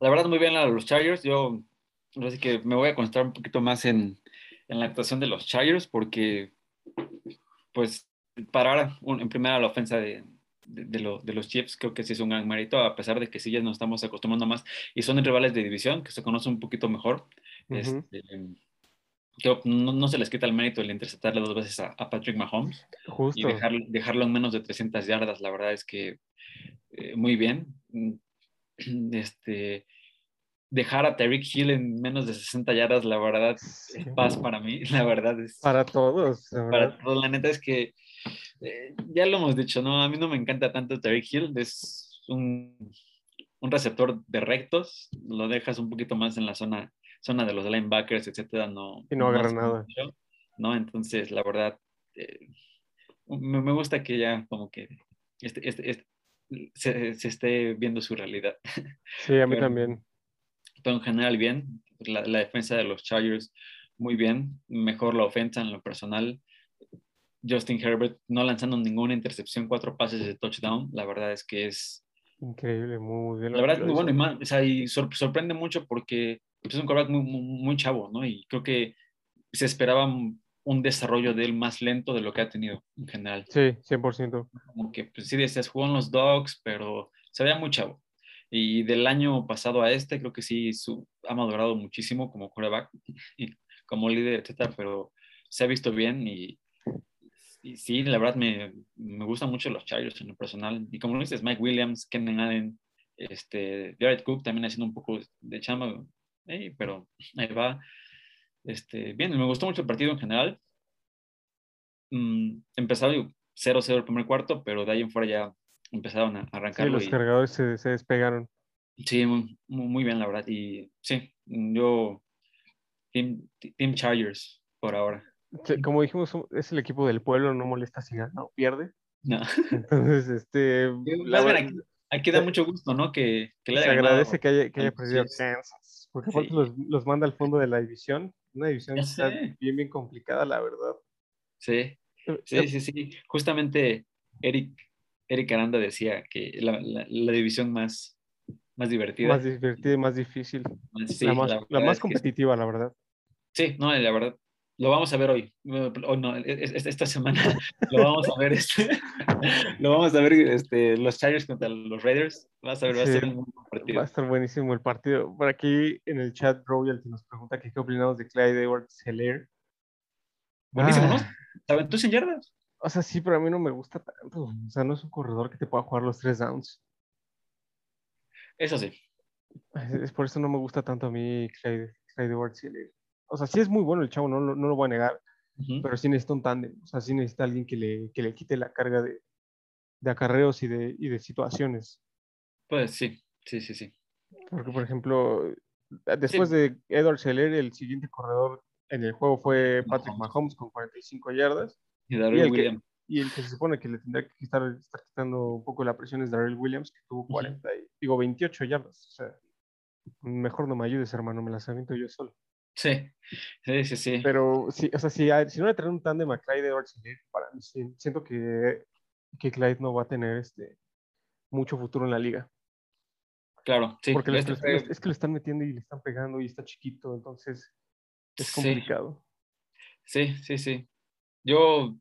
La verdad, muy bien a los Chargers. Yo así que me voy a concentrar un poquito más en, en la actuación de los Chargers porque, pues, parar en primera la ofensa de, de, de, lo, de, los Chiefs creo que sí es un gran mérito, a pesar de que sí ya nos estamos acostumbrando más y son rivales de división que se conocen un poquito mejor. Uh -huh. este, creo, no, no, se les quita el mérito el interceptarle dos veces a, a Patrick Mahomes Justo. y dejar, dejarlo en menos de 300 yardas. La verdad es que eh, muy bien. Este, dejar a Tyreek Hill en menos de 60 yardas, la verdad, es paz para mí. La verdad es. Para todos. Para todos. La neta es que eh, ya lo hemos dicho, ¿no? A mí no me encanta tanto Tyreek Hill, es un, un, receptor de rectos, lo dejas un poquito más en la zona, zona de los linebackers, etcétera, no. Y no agarra nada. Mucho, ¿no? Entonces, la verdad, eh, me, me gusta que ya como que este, este, este- se, se esté viendo su realidad. Sí, a mí Pero- también. Pero en general bien, la, la defensa de los Chargers muy bien, mejor la ofensa en lo personal. Justin Herbert no lanzando ninguna intercepción, cuatro pases de touchdown, la verdad es que es, Increíble, muy bien. la verdad muy bueno y, más, o sea, y sor- sorprende mucho porque es un quarterback muy, muy, muy chavo, ¿no? Y creo que se esperaba un un desarrollo de él más lento de lo que ha tenido en general. Sí, 100%. Como que, pues sí, decías, jugó en los Dogs, pero se veía muy chavo. Y del año pasado a este, creo que sí su, ha madurado muchísimo como quarterback y como líder, etcétera, pero se ha visto bien y, y sí, la verdad me, me gustan mucho los Chargers en lo personal. Y como lo dices, Mike Williams, Kenan Allen, este, Jared Cook también haciendo un poco de chamba, eh, pero ahí va. Este, bien, me gustó mucho el partido en general. Mm, empezaba 0-0 el primer cuarto, pero de ahí en fuera ya empezaron a Sí, arrancarlo. los y- cargadores se, se despegaron. Sí, muy, muy bien, la verdad. Y sí, yo, Team, Team Chargers por ahora. Como dijimos, es el equipo del pueblo, no molesta si gana o pierde. No. Entonces, este, la aquí, aquí da mucho gusto, ¿no? Que, que le se ganado. agradece que haya, que haya perdido. Kansas, porque Sí. los, los manda al fondo de la división, una división que está bien, bien complicada, la verdad. Sí, Eh, sí, sí, sí. Justamente Eric, Eric Aranda decía que la, la- la división más, más divertida. Más divertida y más difícil. sí, la más, la más es que competitiva, la verdad. Sí, no, la verdad. Lo vamos a ver hoy. Hoy no, es- es- esta semana lo vamos a ver. Este, lo vamos a ver este, los Chargers contra los Raiders. Vas a ver, va a Sí, ser un buen Va a partido. estar buenísimo el partido. Por aquí en el chat, Royalty nos pregunta que qué opinamos de Clyde Edwards Heller. Buenísimo, ¿no? Ah, ¿Se aventó sin yardas? O sea, sí, pero a mí no me gusta tanto. O sea, no es un corredor que te pueda jugar los tres downs. Eso sí. Es, es por eso no me gusta tanto a mí Clyde, Clyde Edwards Heller. O sea, sí es muy bueno el chavo, no, lo- no lo voy a negar, pero sí necesita un tándem. O sea, sí necesita alguien que le, que le quite la carga de, de acarreos y de, y de situaciones. Pues sí, sí, sí, sí. Porque, por ejemplo, después de Edward Heller, el siguiente corredor en el juego fue Patrick Mahomes. Mahomes con 45 yardas. Y Y Darrell el, que, Williams. y el que se supone que le tendría que estar, estar quitando un poco la presión es Darrell Williams, que tuvo 40, y- digo 28 yardas. O sea, mejor no me ayudes, hermano, me las aviento yo solo. Sí, sí, sí, sí. Pero sí, o sea, si, hay- si no le traen un tándem a Clyde Edwards para mí sí, siento que, que Clyde no va a tener este mucho futuro en la liga. Claro, sí. porque este le- es que le están metiendo y le están pegando y está chiquito, entonces es Sí. complicado. Sí, sí, sí. Yo,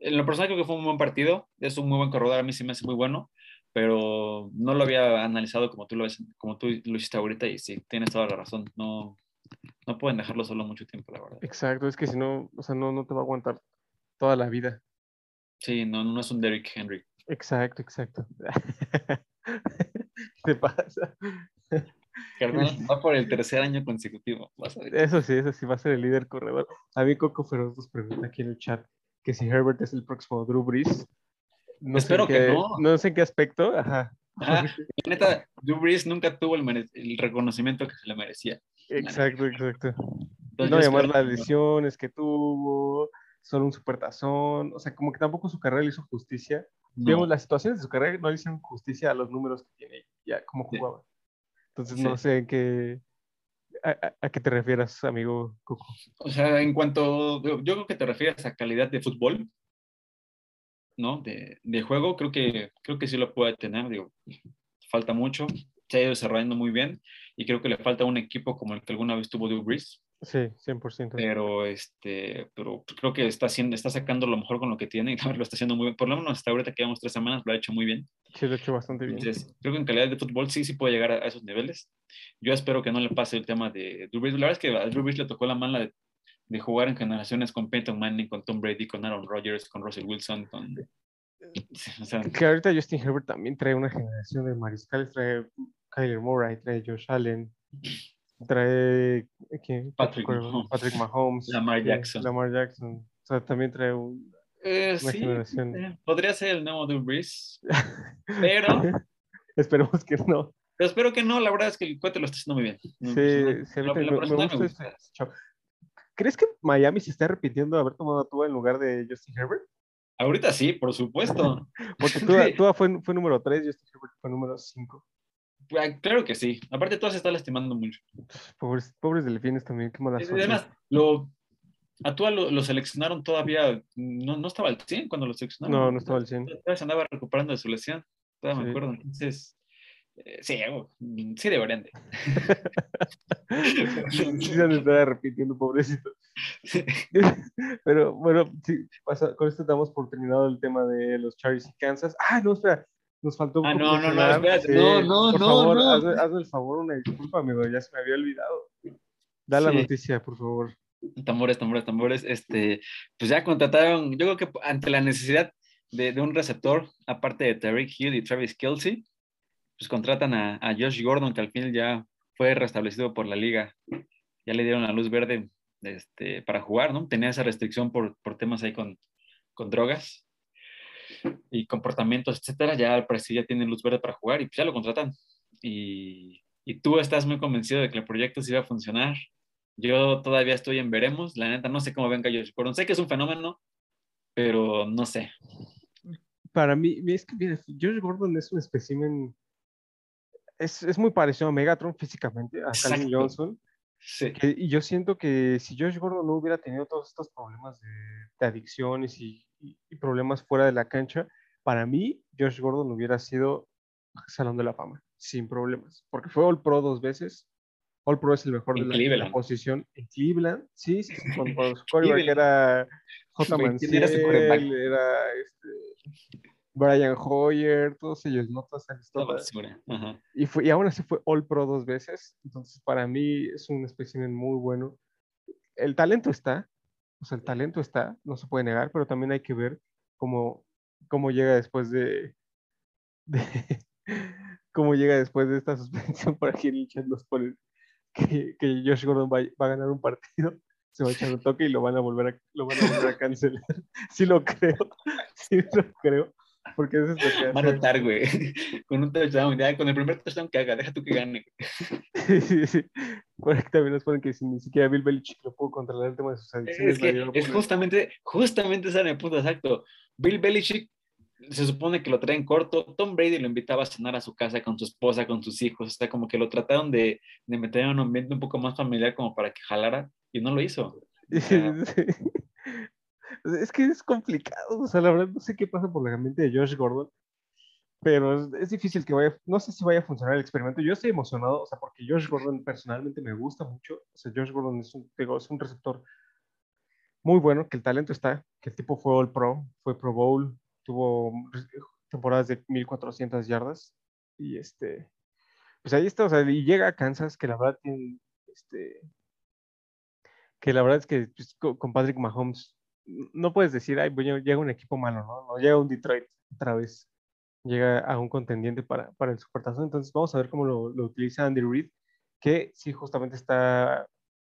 en lo personal, creo que fue un buen partido. Es un muy buen corredor. A mí sí me hace muy bueno, pero no lo había analizado como tú lo, ves, como tú lo hiciste ahorita. Y sí, tienes toda la razón. No, no pueden dejarlo solo mucho tiempo, la verdad. Exacto, es que si no, o sea, no, no te va a aguantar toda la vida. Sí, no, no es un Derrick Henry. Exacto, exacto. ¿Qué te pasa? Carnal, va por el tercer año consecutivo. Vas a ver. Eso sí, eso sí va a ser el líder corredor. A mí Coco Feroz nos pregunta aquí en el chat que si Herbert es el próximo Drew Brees. No Espero en que qué- no. No sé en qué aspecto. Ajá. Ajá. La neta, Drew Brees nunca tuvo el reconocimiento que se le merecía. Exacto, exacto. Entonces, No, espero las lesiones que tuvo, solo un supertazón, o sea, como que tampoco su carrera le hizo justicia. No. Digamos, las situaciones de su carrera no le hicieron justicia a los números que tiene, ya como Sí. jugaba. Entonces, Sí. no sé en qué, a, a- qué te refieras, amigo Coco. O sea, en cuanto, yo yo creo que te refieres a calidad de fútbol, ¿no? De, de juego, creo que, creo que sí lo puede tener, digo, falta mucho, se ha ido desarrollando muy bien y creo que le falta un equipo como el que alguna vez tuvo Drew Brees, Sí, 100%. pero, este, pero creo que está, haciendo, está sacando lo mejor con lo que tiene y lo está haciendo muy bien, por lo menos hasta ahorita que llevamos tres semanas lo ha hecho muy bien. Sí, lo he hecho bastante bien. Entonces, creo que en calidad de fútbol sí, sí puede llegar a, a esos niveles. Yo espero que no le pase el tema de Drew Brees. La verdad es que a Drew Brees le tocó la mala de, de jugar en generaciones con Peyton Manning, con Tom Brady, con Aaron Rodgers, con Russell Wilson, con... O sea, Que ahorita Justin Herbert también trae una generación de mariscales, trae Kyler Murray, trae Josh Allen, trae ¿quién? Patrick Mahomes. Patrick Mahomes, Lamar Jackson. Lamar Jackson. O sea, también trae un- eh, una sí, generación. eh, podría ser el nuevo Drew Brees, pero, Esperemos que no. pero espero que no. La verdad es que el cuate lo está haciendo muy bien. En Sí, sí, a mí lo- también lo me- me personal gusta gusta. este chavo. ¿Crees que Miami se está arrepintiendo de haber tomado a Tua en lugar de Justin Herbert? Ahorita sí, por supuesto. Porque Tua, Tua fue, fue número 3 y este fue número 5. Ah, Claro que sí. Aparte, Tua se está lastimando mucho. Pobres, pobres delfines también, qué mala suerte. Además, lo, a Tua lo, lo seleccionaron todavía, no, no estaba al 100 cuando lo seleccionaron. No, no estaba al 100. Todavía se andaba recuperando de su lesión. Todavía Sí. me acuerdo. Entonces, eh, sí, sí deberían de. Sí, se han estado repitiendo, pobrecito. Pero bueno, sí, pasa- con esto damos por terminado el tema de los Chargers y Kansas. Ah, no, espera, nos faltó un Ah, poco no, no, no, espérate, no, no, por no, favor, no. Hazme, hazme el favor, una disculpa, amigo, ya se me había olvidado. Da la Sí. noticia, por favor. Tambores, tambores, tambores. Este, pues ya contrataron, yo creo que ante la necesidad de, de un receptor, aparte de Tarek Hill y Travis Kelsey, pues contratan a, a Josh Gordon, que al final ya fue restablecido por la liga. Ya le dieron la luz verde este, para jugar, ¿no? Tenía esa restricción por, por temas ahí con, con drogas y comportamientos, etcétera. Ya al parecer ya tiene luz verde para jugar y pues ya lo contratan. Y, y tú estás muy convencido de que el proyecto sí va a funcionar. Yo todavía estoy en veremos. La neta, no sé cómo venga Josh Gordon. Sé que es un fenómeno, pero no sé. Para mí, es que mira, Josh Gordon es un espécimen. Es, es muy parecido a Megatron físicamente, a Calvin. Johnson. Sí. que- y yo siento que si Josh Gordon no hubiera tenido todos estos problemas de, de adicciones y, y- y problemas fuera de la cancha, para mí Josh Gordon hubiera sido Salón de la Fama, sin problemas, porque fue All Pro dos veces. All Pro es el mejor de la, de la posición en Cleveland. Sí, sí, sí, con, con su era J. ¿quién era? Manciel, era este, Brian Hoyer, todos ellos, ¿no? Toda esa Esta listota. basura. Ajá. Y, fue, y aún así fue All Pro dos veces. Entonces, para mí es un espécimen muy bueno. El talento está, o sea, el talento está, no se puede negar, pero también hay que ver cómo, cómo llega después de, de- cómo llega después de esta suspensión para que el chat nos pone que, que Josh Gordon va, va a ganar un partido, se va a echar un toque y lo van a volver a, lo van a, volver a cancelar. Sí lo creo, sí lo creo, porque eso es lo que Va a anotar, güey. Con un touchdown. Ya, con el primer touchdown que haga, deja tú que gane. Sí, sí, sí. Por también nos ponen que si ni siquiera Bill Belichick lo pudo controlar el tema de sus adicciones. Es que es justamente, justamente ese era punto exacto. Bill Belichick se supone que lo traen corto. Tom Brady lo invitaba a cenar a su casa con su esposa, con sus hijos. O sea, como que lo trataron de, de meter en un ambiente un poco más familiar como para que jalara y no lo hizo. Sí. Es que es complicado, o sea, la verdad no sé qué pasa por la mente de Josh Gordon, pero es, es difícil que vaya, no sé si vaya a funcionar el experimento. Yo estoy emocionado, o sea, porque Josh Gordon personalmente me gusta mucho, o sea, Josh Gordon es un, es un receptor muy bueno, que el talento está, que el tipo fue All Pro, fue Pro Bowl, tuvo temporadas de 1400 yardas y este, pues ahí está, o sea, y llega a Kansas, que la verdad tiene, este, que la verdad es que pues, co- con Patrick Mahomes no puedes decir, ay, bueno, llega un equipo malo, ¿no? No llega un Detroit otra vez, llega a un contendiente para, para el Supertazón, entonces vamos a ver cómo lo, lo utiliza Andy Reid, que sí justamente está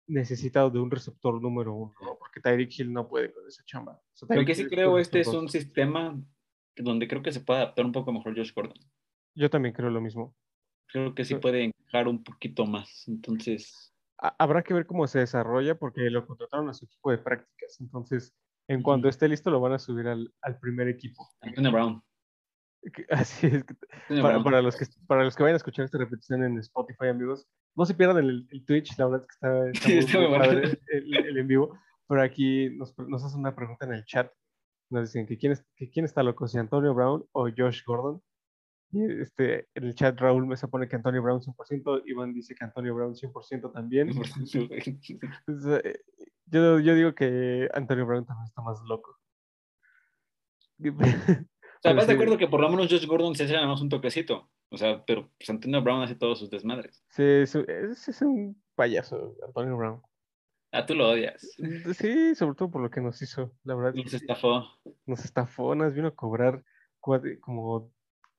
necesitado de un receptor número uno, ¿no? Porque Tyreek Hill no puede con esa chamba. O sea, Lo que sí creo, este es un sistema donde creo que se puede adaptar un poco mejor Josh Gordon. Yo también creo lo mismo. Creo que sí puede encajar un poquito más. Entonces, Ha- Habrá que ver cómo se desarrolla porque lo contrataron a su equipo de prácticas. Entonces, en cuanto esté listo, lo van a subir al, al primer equipo. Antonio Brown. Así es. Para, para los que, para los que vayan a escuchar esta repetición en Spotify, amigos, no se pierdan el, el Twitch, la verdad es que está, está Sí, muy, está muy muy bueno. padre el, el en vivo. Pero aquí nos, nos hacen una pregunta en el chat. Nos dicen que quién, es, que quién está loco, si Antonio Brown o Josh Gordon. Y este, en el chat Raúl Mesa pone que Antonio Brown 100%, Iván dice que Antonio Brown 100% también. Entonces, eh, yo, yo digo que Antonio Brown también está más loco. O sea, ¿estás de acuerdo que por lo menos Josh Gordon se hace nada más un toquecito? O sea, pero pues, Antonio Brown hace todos sus desmadres. Sí, es, es- un payaso, Antonio Brown. Ah, tú lo odias. Sí, sobre todo por lo que nos hizo, la verdad. Nos estafó. Nos estafó, nos vino a cobrar como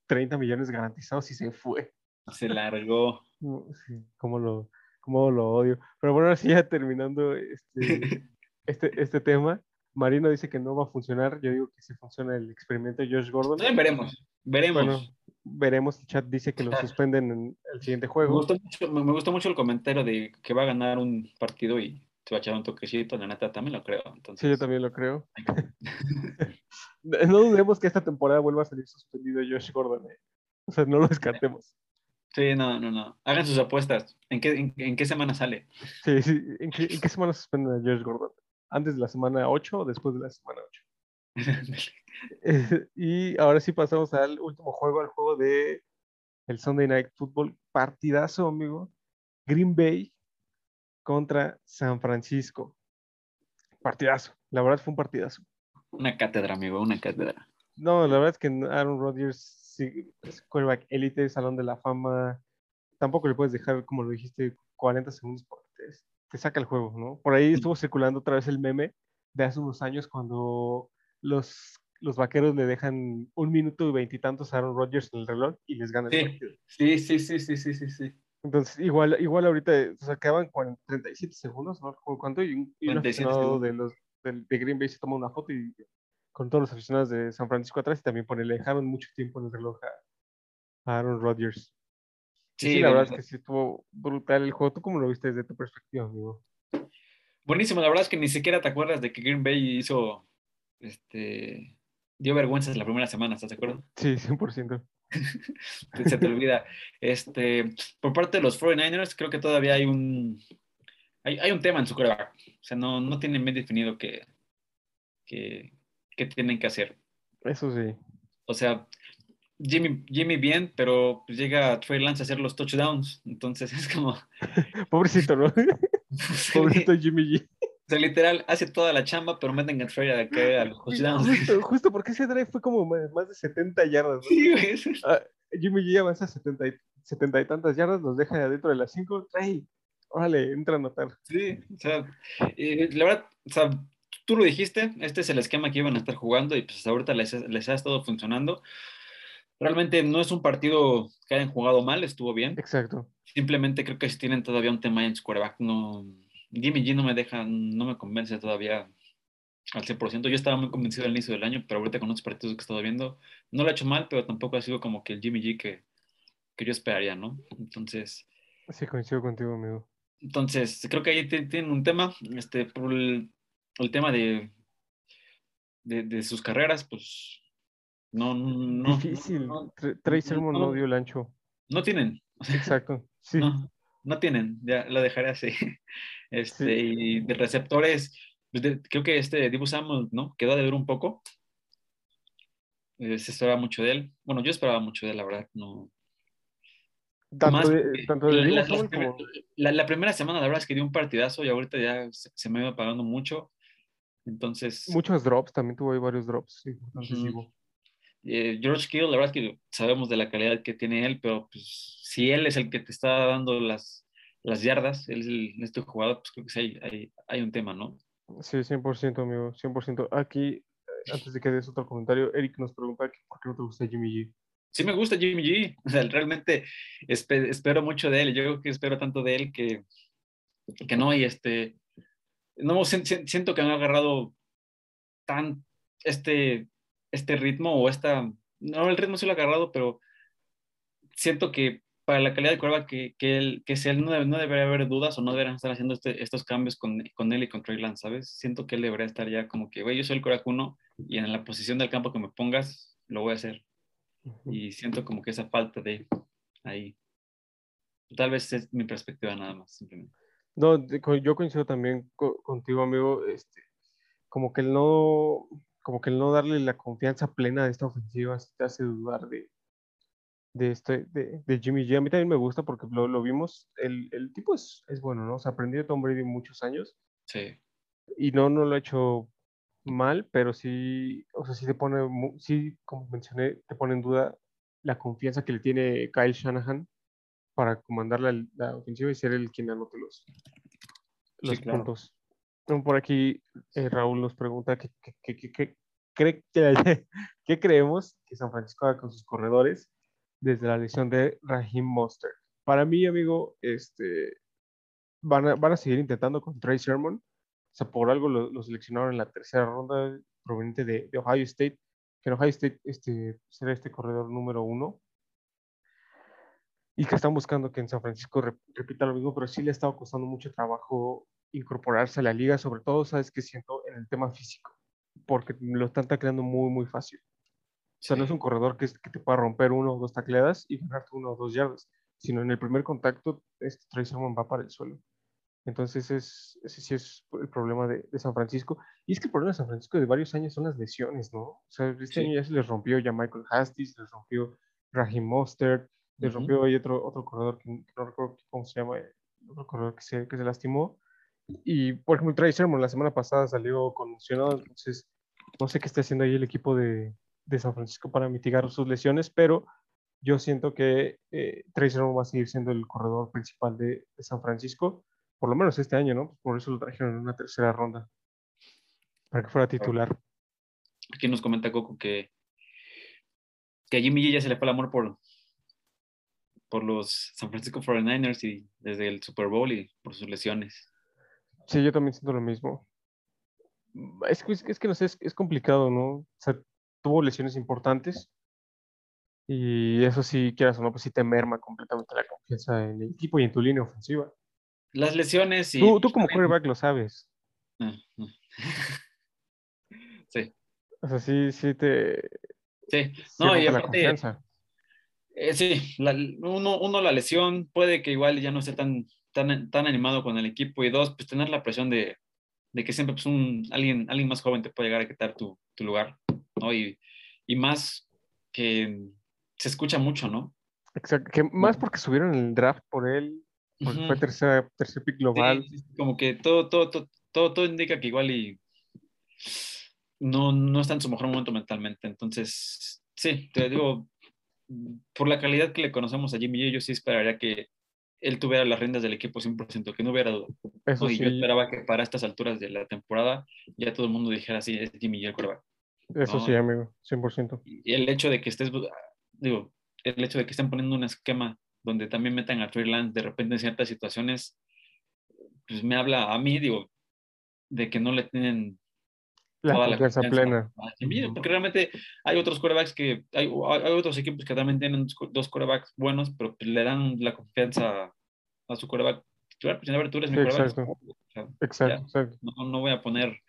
30 millones garantizados y se fue. Se largó. Sí, cómo lo, cómo lo odio. Pero bueno, ahora sí, ya terminando este, este, este tema, Marino dice que no va a funcionar. Yo digo que sí funciona el experimento de Josh Gordon. También veremos. Veremos. Bueno, veremos. El chat dice que lo suspenden en el siguiente me, juego. gustó mucho, me, me gustó mucho el comentario de que va a ganar un partido y se va a echar un toquecito, la neta también lo creo. Entonces, Sí, yo también lo creo. no dudemos que esta temporada vuelva a salir suspendido Josh Gordon. eh. O sea, no lo descartemos. Sí, no, no, no. Hagan sus apuestas. ¿En qué, en, en qué semana sale? Sí, sí. ¿En qué, en qué semana suspenden a Josh Gordon? ¿Antes de la semana 8 o después de la semana 8? y ahora sí pasamos al último juego, al juego de el Sunday Night Football. Partidazo, amigo. Green Bay contra San Francisco. Partidazo. La verdad fue un partidazo. una cátedra, amigo, una cátedra. No, la verdad es que Aaron Rodgers sí, es quarterback élite, salón de la fama. Tampoco le puedes dejar, como lo dijiste, 40 segundos porque te, te saca el juego, ¿no? Por ahí estuvo circulando otra vez el meme de hace unos años cuando los, los vaqueros le dejan un minuto y veintitantos a Aaron Rodgers en el reloj y les gana el partido. Sí, sí, sí, sí, sí, sí, sí. Entonces, igual, igual ahorita o sea, acaban con 37 segundos, ¿no? ¿Cu- ¿Cuánto? Y un, y un 37 aficionado de, los, de, de Green Bay se toma una foto y con todos los aficionados de San Francisco atrás y también pone, le dejaron mucho tiempo en el reloj a, a Aaron Rodgers. Sí, Sí, la verdad es que sí estuvo brutal el juego. ¿Tú cómo lo viste desde tu perspectiva, amigo? Buenísimo, la verdad es que ni siquiera te acuerdas de que Green Bay hizo, este, dio vergüenzas la primera semana, ¿estás de acuerdo? Sí, 100%. Te- Se te olvida. Este, por parte de los 49ers, creo que todavía hay un, hay, hay un tema en su coreback. O sea, no, no tienen bien definido qué, qué, qué tienen que hacer. Eso sí. O sea, Jimmy, Jimmy bien, pero pues llega Trey Lance a hacer los touchdowns. Entonces es como, Pobrecito, ¿no? Pobrecito Jimmy G. O sea, literal, hace toda la chamba, pero meten a Trey a, que a los touchdowns. Justo, justo porque ese drive fue como más de 70 yardas. ¿no? Sí, güey. Ah, Jimmy G avanza 70 y, 70 y tantas yardas, los deja adentro de las 5. Trae, órale, entra a anotar. Sí, o sea, eh, la verdad, o sea, tú lo dijiste, este es el esquema que iban a estar jugando y pues ahorita les, les ha estado funcionando. Realmente no es un partido que hayan jugado mal, estuvo bien. Exacto. Simplemente creo que si tienen todavía un tema en su quarterback, no, Jimmy G no me deja, no me convence todavía al 100%. Yo estaba muy convencido al inicio del año, pero ahorita con otros partidos que he estado viendo, no lo ha hecho mal, pero tampoco ha sido como que el Jimmy G que, que yo esperaría, ¿no? Entonces, Sí, coincido contigo, amigo. entonces, creo que ahí ti- tienen un tema, este, por el, el tema de, de, de sus carreras, pues no, no, Difícil. no, Tra- Trey Sermon no no. dio el ancho. no tienen, Exacto. Sí. no, no tienen, ya lo dejaré así. Este, y de receptores, pues, de- creo que este Dibu Samuel, ¿no? Quedó de ver un poco. Eh, se esperaba mucho de él. Bueno, yo esperaba mucho de él, la verdad, no. Tanto de, tanto de la, como- primera semana, la verdad es que dio un partidazo y ahorita ya se, se me iba pagando mucho. Entonces, muchos drops, también tuvo ahí varios drops. importantes, Ujú. Divo. Eh, George Kittle, la verdad es que sabemos de la calidad que tiene él, pero pues, si él es el que te está dando las, las yardas, él es el, este jugador, pues creo que sí hay, hay, hay un tema, ¿no? Sí, 100%, amigo, 100%. Aquí, antes de que des otro comentario, Eric nos pregunta por qué no te gusta Jimmy G. Sí me gusta Jimmy G, o sea, realmente espe- espero mucho de él, yo creo que espero tanto de él que, que no, y este, no, si- si- siento que han agarrado tan este, este ritmo o esta, no, el ritmo sí lo ha agarrado, pero siento que para la calidad de curva que, que, él, que él, no, no debería haber dudas o no deberían estar haciendo este- estos cambios con, con él y con Trey Lance, ¿sabes? Siento que él debería estar ya como que, güey, yo soy el Corac uno y en la posición del campo que me pongas, lo voy a hacer y siento como que esa falta de ahí. Tal vez es mi perspectiva nada más, simplemente. No, yo coincido también co- contigo, amigo. Este, como que el no, como que el no darle la confianza plena de esta ofensiva te hace dudar de, de este, de, de Jimmy G. A mí también me gusta porque lo, lo vimos. El, el tipo es, es bueno, ¿no? O sea, aprendió de Tom Brady muchos años Sí, y no, no lo ha hecho mal, pero sí, o sea, sí te pone, sí, como mencioné, te pone en duda la confianza que le tiene Kyle Shanahan para comandar la, la ofensiva y ser el quien anote los, Sí, los claro. puntos. Por aquí eh, Raúl nos pregunta qué, que- creemos que San Francisco haga con sus corredores desde la lesión de Raheem Mostert. Para mí, amigo, este, van a, van a seguir intentando con Trey Sermon. O sea, por algo lo, seleccionaron en la tercera ronda proveniente de, de Ohio State, que en Ohio State este, será este corredor número uno. Y que están buscando que en San Francisco rep- repita lo mismo, pero sí le ha estado costando mucho trabajo incorporarse a la liga, sobre todo, sabes que siento en el tema físico, porque lo están tacleando muy, muy fácil. O sea, no es un corredor que, que te pueda romper uno o dos tacleadas y ganarte uno o dos yardas, sino en el primer contacto, este Trey Sermon va para el suelo. Entonces, es, ese sí es el problema de, de, San Francisco. Y es que el problema de San Francisco de varios años son las lesiones, ¿no? O sea, este sí. año ya se les rompió ya Michael Hasty, se les rompió Raheem Mostert, les rompió ahí otro, otro corredor que, no recuerdo cómo se llama, otro corredor que se, que se lastimó. Y, por ejemplo, Trey Sermon la semana pasada salió conmocionado, entonces no sé qué está haciendo ahí el equipo de, de San Francisco para mitigar sus lesiones, pero yo siento que eh, Trey Sermon va a seguir siendo el corredor principal de, de, San Francisco, por lo menos este año, ¿no? Por eso lo trajeron en una tercera ronda, para que fuera titular. Aquí nos comenta Coco que, que a Jimmy ya se le fue el amor por, por los San Francisco 49ers y desde el Super Bowl y por sus lesiones. Sí, yo también siento lo mismo. Es que, es que no sé, es, es complicado, ¿no? O sea, tuvo lesiones importantes y eso sí, quieras o no, pues sí te merma completamente la confianza en el equipo y en tu línea ofensiva. Las lesiones y... Tú, tú como quarterback lo sabes. Sí. O sea, sí, sí te... Sí, no, y aparte... Eh, sí, la, uno, uno, la lesión puede que igual ya no esté tan, tan, tan animado con el equipo y dos, pues tener la presión de, de que siempre pues, un, alguien, alguien más joven te puede llegar a quitar tu, tu lugar, ¿no? Y, y más que se escucha mucho, ¿no? Exacto, que más porque subieron el draft por él, porque uh -huh. fue tercer, tercer pick global. Sí, como que todo, todo, todo, todo, todo indica que igual y no, no está en su mejor momento mentalmente. Entonces, sí, te digo, por la calidad que le conocemos a Jimmy, yo sí esperaría que él tuviera las riendas del equipo 100%, que no hubiera duda. Eso ¿no? sí. Yo esperaba que para estas alturas de la temporada ya todo el mundo dijera, sí, es Jimmy el quarterback. Eso ¿no? sí, amigo, 100%. Y el hecho de que estés, digo, el hecho de que estén poniendo un esquema donde también metan a Trey Lance de repente en ciertas situaciones, pues me habla a mí, digo, de que no le tienen la toda confianza la plena. porque realmente hay otros quarterbacks que, hay, hay otros equipos que también tienen dos quarterbacks buenos, pero pues le dan la confianza a su quarterback titular, pues a ver, tú eres mi Sí, quarterback. exacto. O sea, Exacto, no, no voy a poner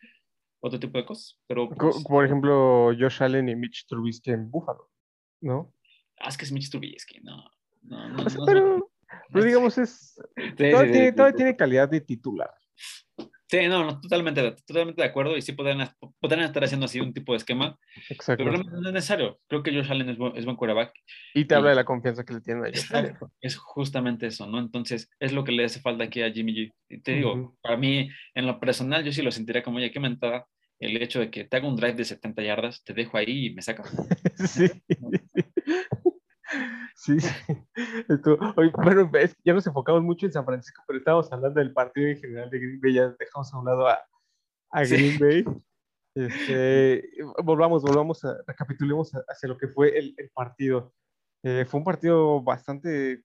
otro tipo de cosas, pero pues, Por ejemplo, Josh Allen y Mitch Trubisky en Buffalo, ¿no? ah, es que es Mitch Trubisky, no. No, no, O sea, no, pero, pero digamos, es, Sí, todavía, sí, tiene, sí, todavía sí. tiene calidad de titular. Sí, no, no, totalmente, totalmente de acuerdo y sí podrían, podrían estar haciendo así un tipo de esquema, Exacto. pero no es necesario. Creo que Josh Allen es buen, es buen quarterback. Y te y- habla de la confianza que le tienen a Josh Allen. Es justamente eso, ¿no? Entonces, es lo que le hace falta aquí a Jimmy G. Y te digo, Ujú. para mí, en lo personal, yo sí lo sentiría como, oye, qué mentada el hecho de que te haga un drive de 70 yardas, te dejo ahí y me saca. Sí. Sí, sí. Esto- oye, bueno, es ya nos enfocamos mucho en San Francisco, pero estábamos hablando del partido en general de Green Bay, ya dejamos a un lado a, a Sí. Green Bay. Este, volvamos, volvamos a, recapitulemos hacia lo que fue el, el partido. Eh, fue un partido bastante,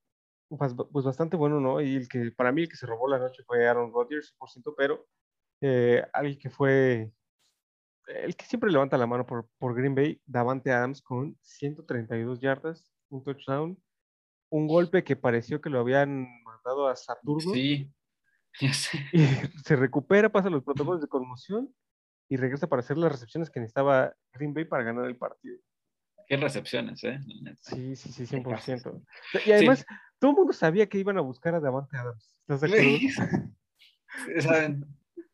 pues, pues bastante bueno, ¿no? Y el que, para mí, el que se robó la noche fue Aaron Rodgers, 100%, pero eh, alguien que fue el que siempre levanta la mano por, por Green Bay, Davante Adams con 132 yardas, un touchdown, un golpe que pareció que lo habían mandado a Saturno Sí, ya sé. y se recupera, pasa los protocolos de conmoción y regresa para hacer las recepciones que necesitaba Green Bay para ganar el partido. Qué recepciones, ¿eh? Sí, sí, sí, Qué 100%. Y además, todo el mundo sabía que iban a buscar a Davante Adams. ¿Estás de acuerdo? Saben,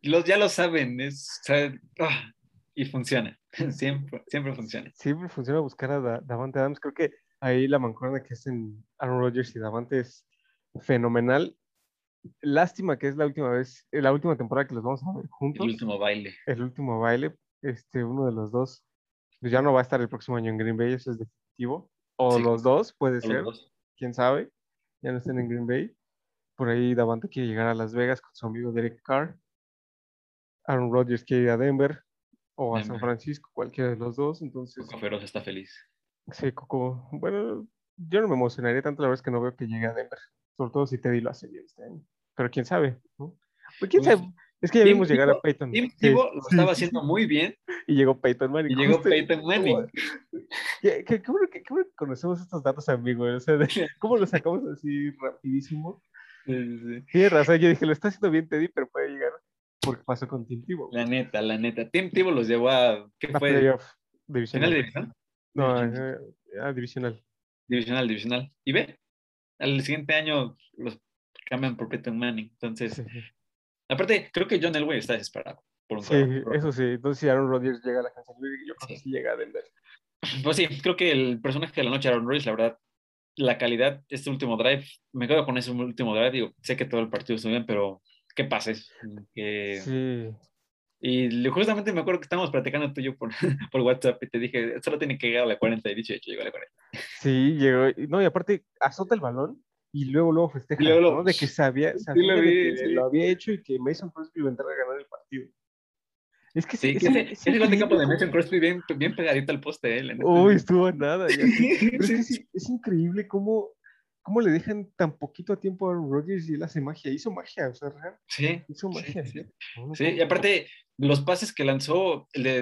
los, ya lo saben, es, saben, ah, y funciona, siempre, siempre funciona. Siempre funciona buscar a Da- Davante Adams. Creo que ahí la mancuerna que es en Aaron Rodgers y Davante es fenomenal. Lástima que es la última vez, eh, la última temporada que los vamos a ver juntos. El último baile. El último baile. Este, uno de los dos pues ya no va a estar el próximo año en Green Bay, eso es definitivo. O Sí. los dos, puede Los ser, dos. quién sabe. Ya no estén en Green Bay. Por ahí Davante quiere llegar a Las Vegas con su amigo Derek Carr. Aaron Rodgers quiere ir a Denver o a San. Francisco, cualquiera de los dos. Entonces, Coco Feroz está feliz. Sí, Coco. Bueno, yo no me emocionaría tanto, la verdad es que no veo que llegue a Denver. Sobre todo si Teddy lo hace bien este año. Pero quién sabe, ¿no? Pues quién Pues, sabe. Es que ya Tim vimos llegar a Tebow- Peyton. Tim Sí, Tebow lo estaba haciendo muy bien Y llegó Peyton Manning. y llegó Peyton Manning. Qué, qué- qué bueno qué bueno que conocemos estos datos, amigo. O sea, de- ¿cómo lo sacamos así rapidísimo? Sí, razón, yo dije, lo está haciendo bien Teddy, pero puede llegar porque pasó con Team Tebow. La neta, la neta. Team Tivo los llevó a. ¿Qué fue? playoff ¿Final divisional. de división? No, eh, ah, divisional. Divisional, divisional. Y ve, al siguiente año los cambian por Peyton Manning. Entonces, Sí, sí. aparte, creo que John Elway está desesperado por un Sí, eso sí. Entonces, si Aaron Rodgers llega a la City, yo creo que Sí. sí llega a Denver. Pues sí, creo que el personaje de la noche, Aaron Rodgers, la verdad, la calidad, este último drive, me quedo con ese último drive. Digo, sé que todo el partido estuvo bien, pero qué pases. Que- Sí. Y justamente me acuerdo que estábamos platicando tú y yo por, por WhatsApp y te dije, solo tiene que llegar a la 40 y dicho, hecho, llegó a la 40. Sí, llegó. No, y aparte azota el balón y luego luego festeja, Y luego lo- ¿no? De que sabía, sabía lo de vi, que sí. lo había hecho y que Mason Crosby iba a entrar a ganar el partido. Es que Sí, sí, ese, es ese gol de campo de Mason Crosby bien, bien pegadito al poste, ¿eh? Uy, estuvo nada. ya. Pero es, que Sí, sí, es increíble cómo, cómo le dejan tan poquito tiempo a Aaron Rodgers y él hace magia. Hizo magia, o sea, real, Sí, hizo magia. sí. No Sí, y aparte, los pases que lanzó el de,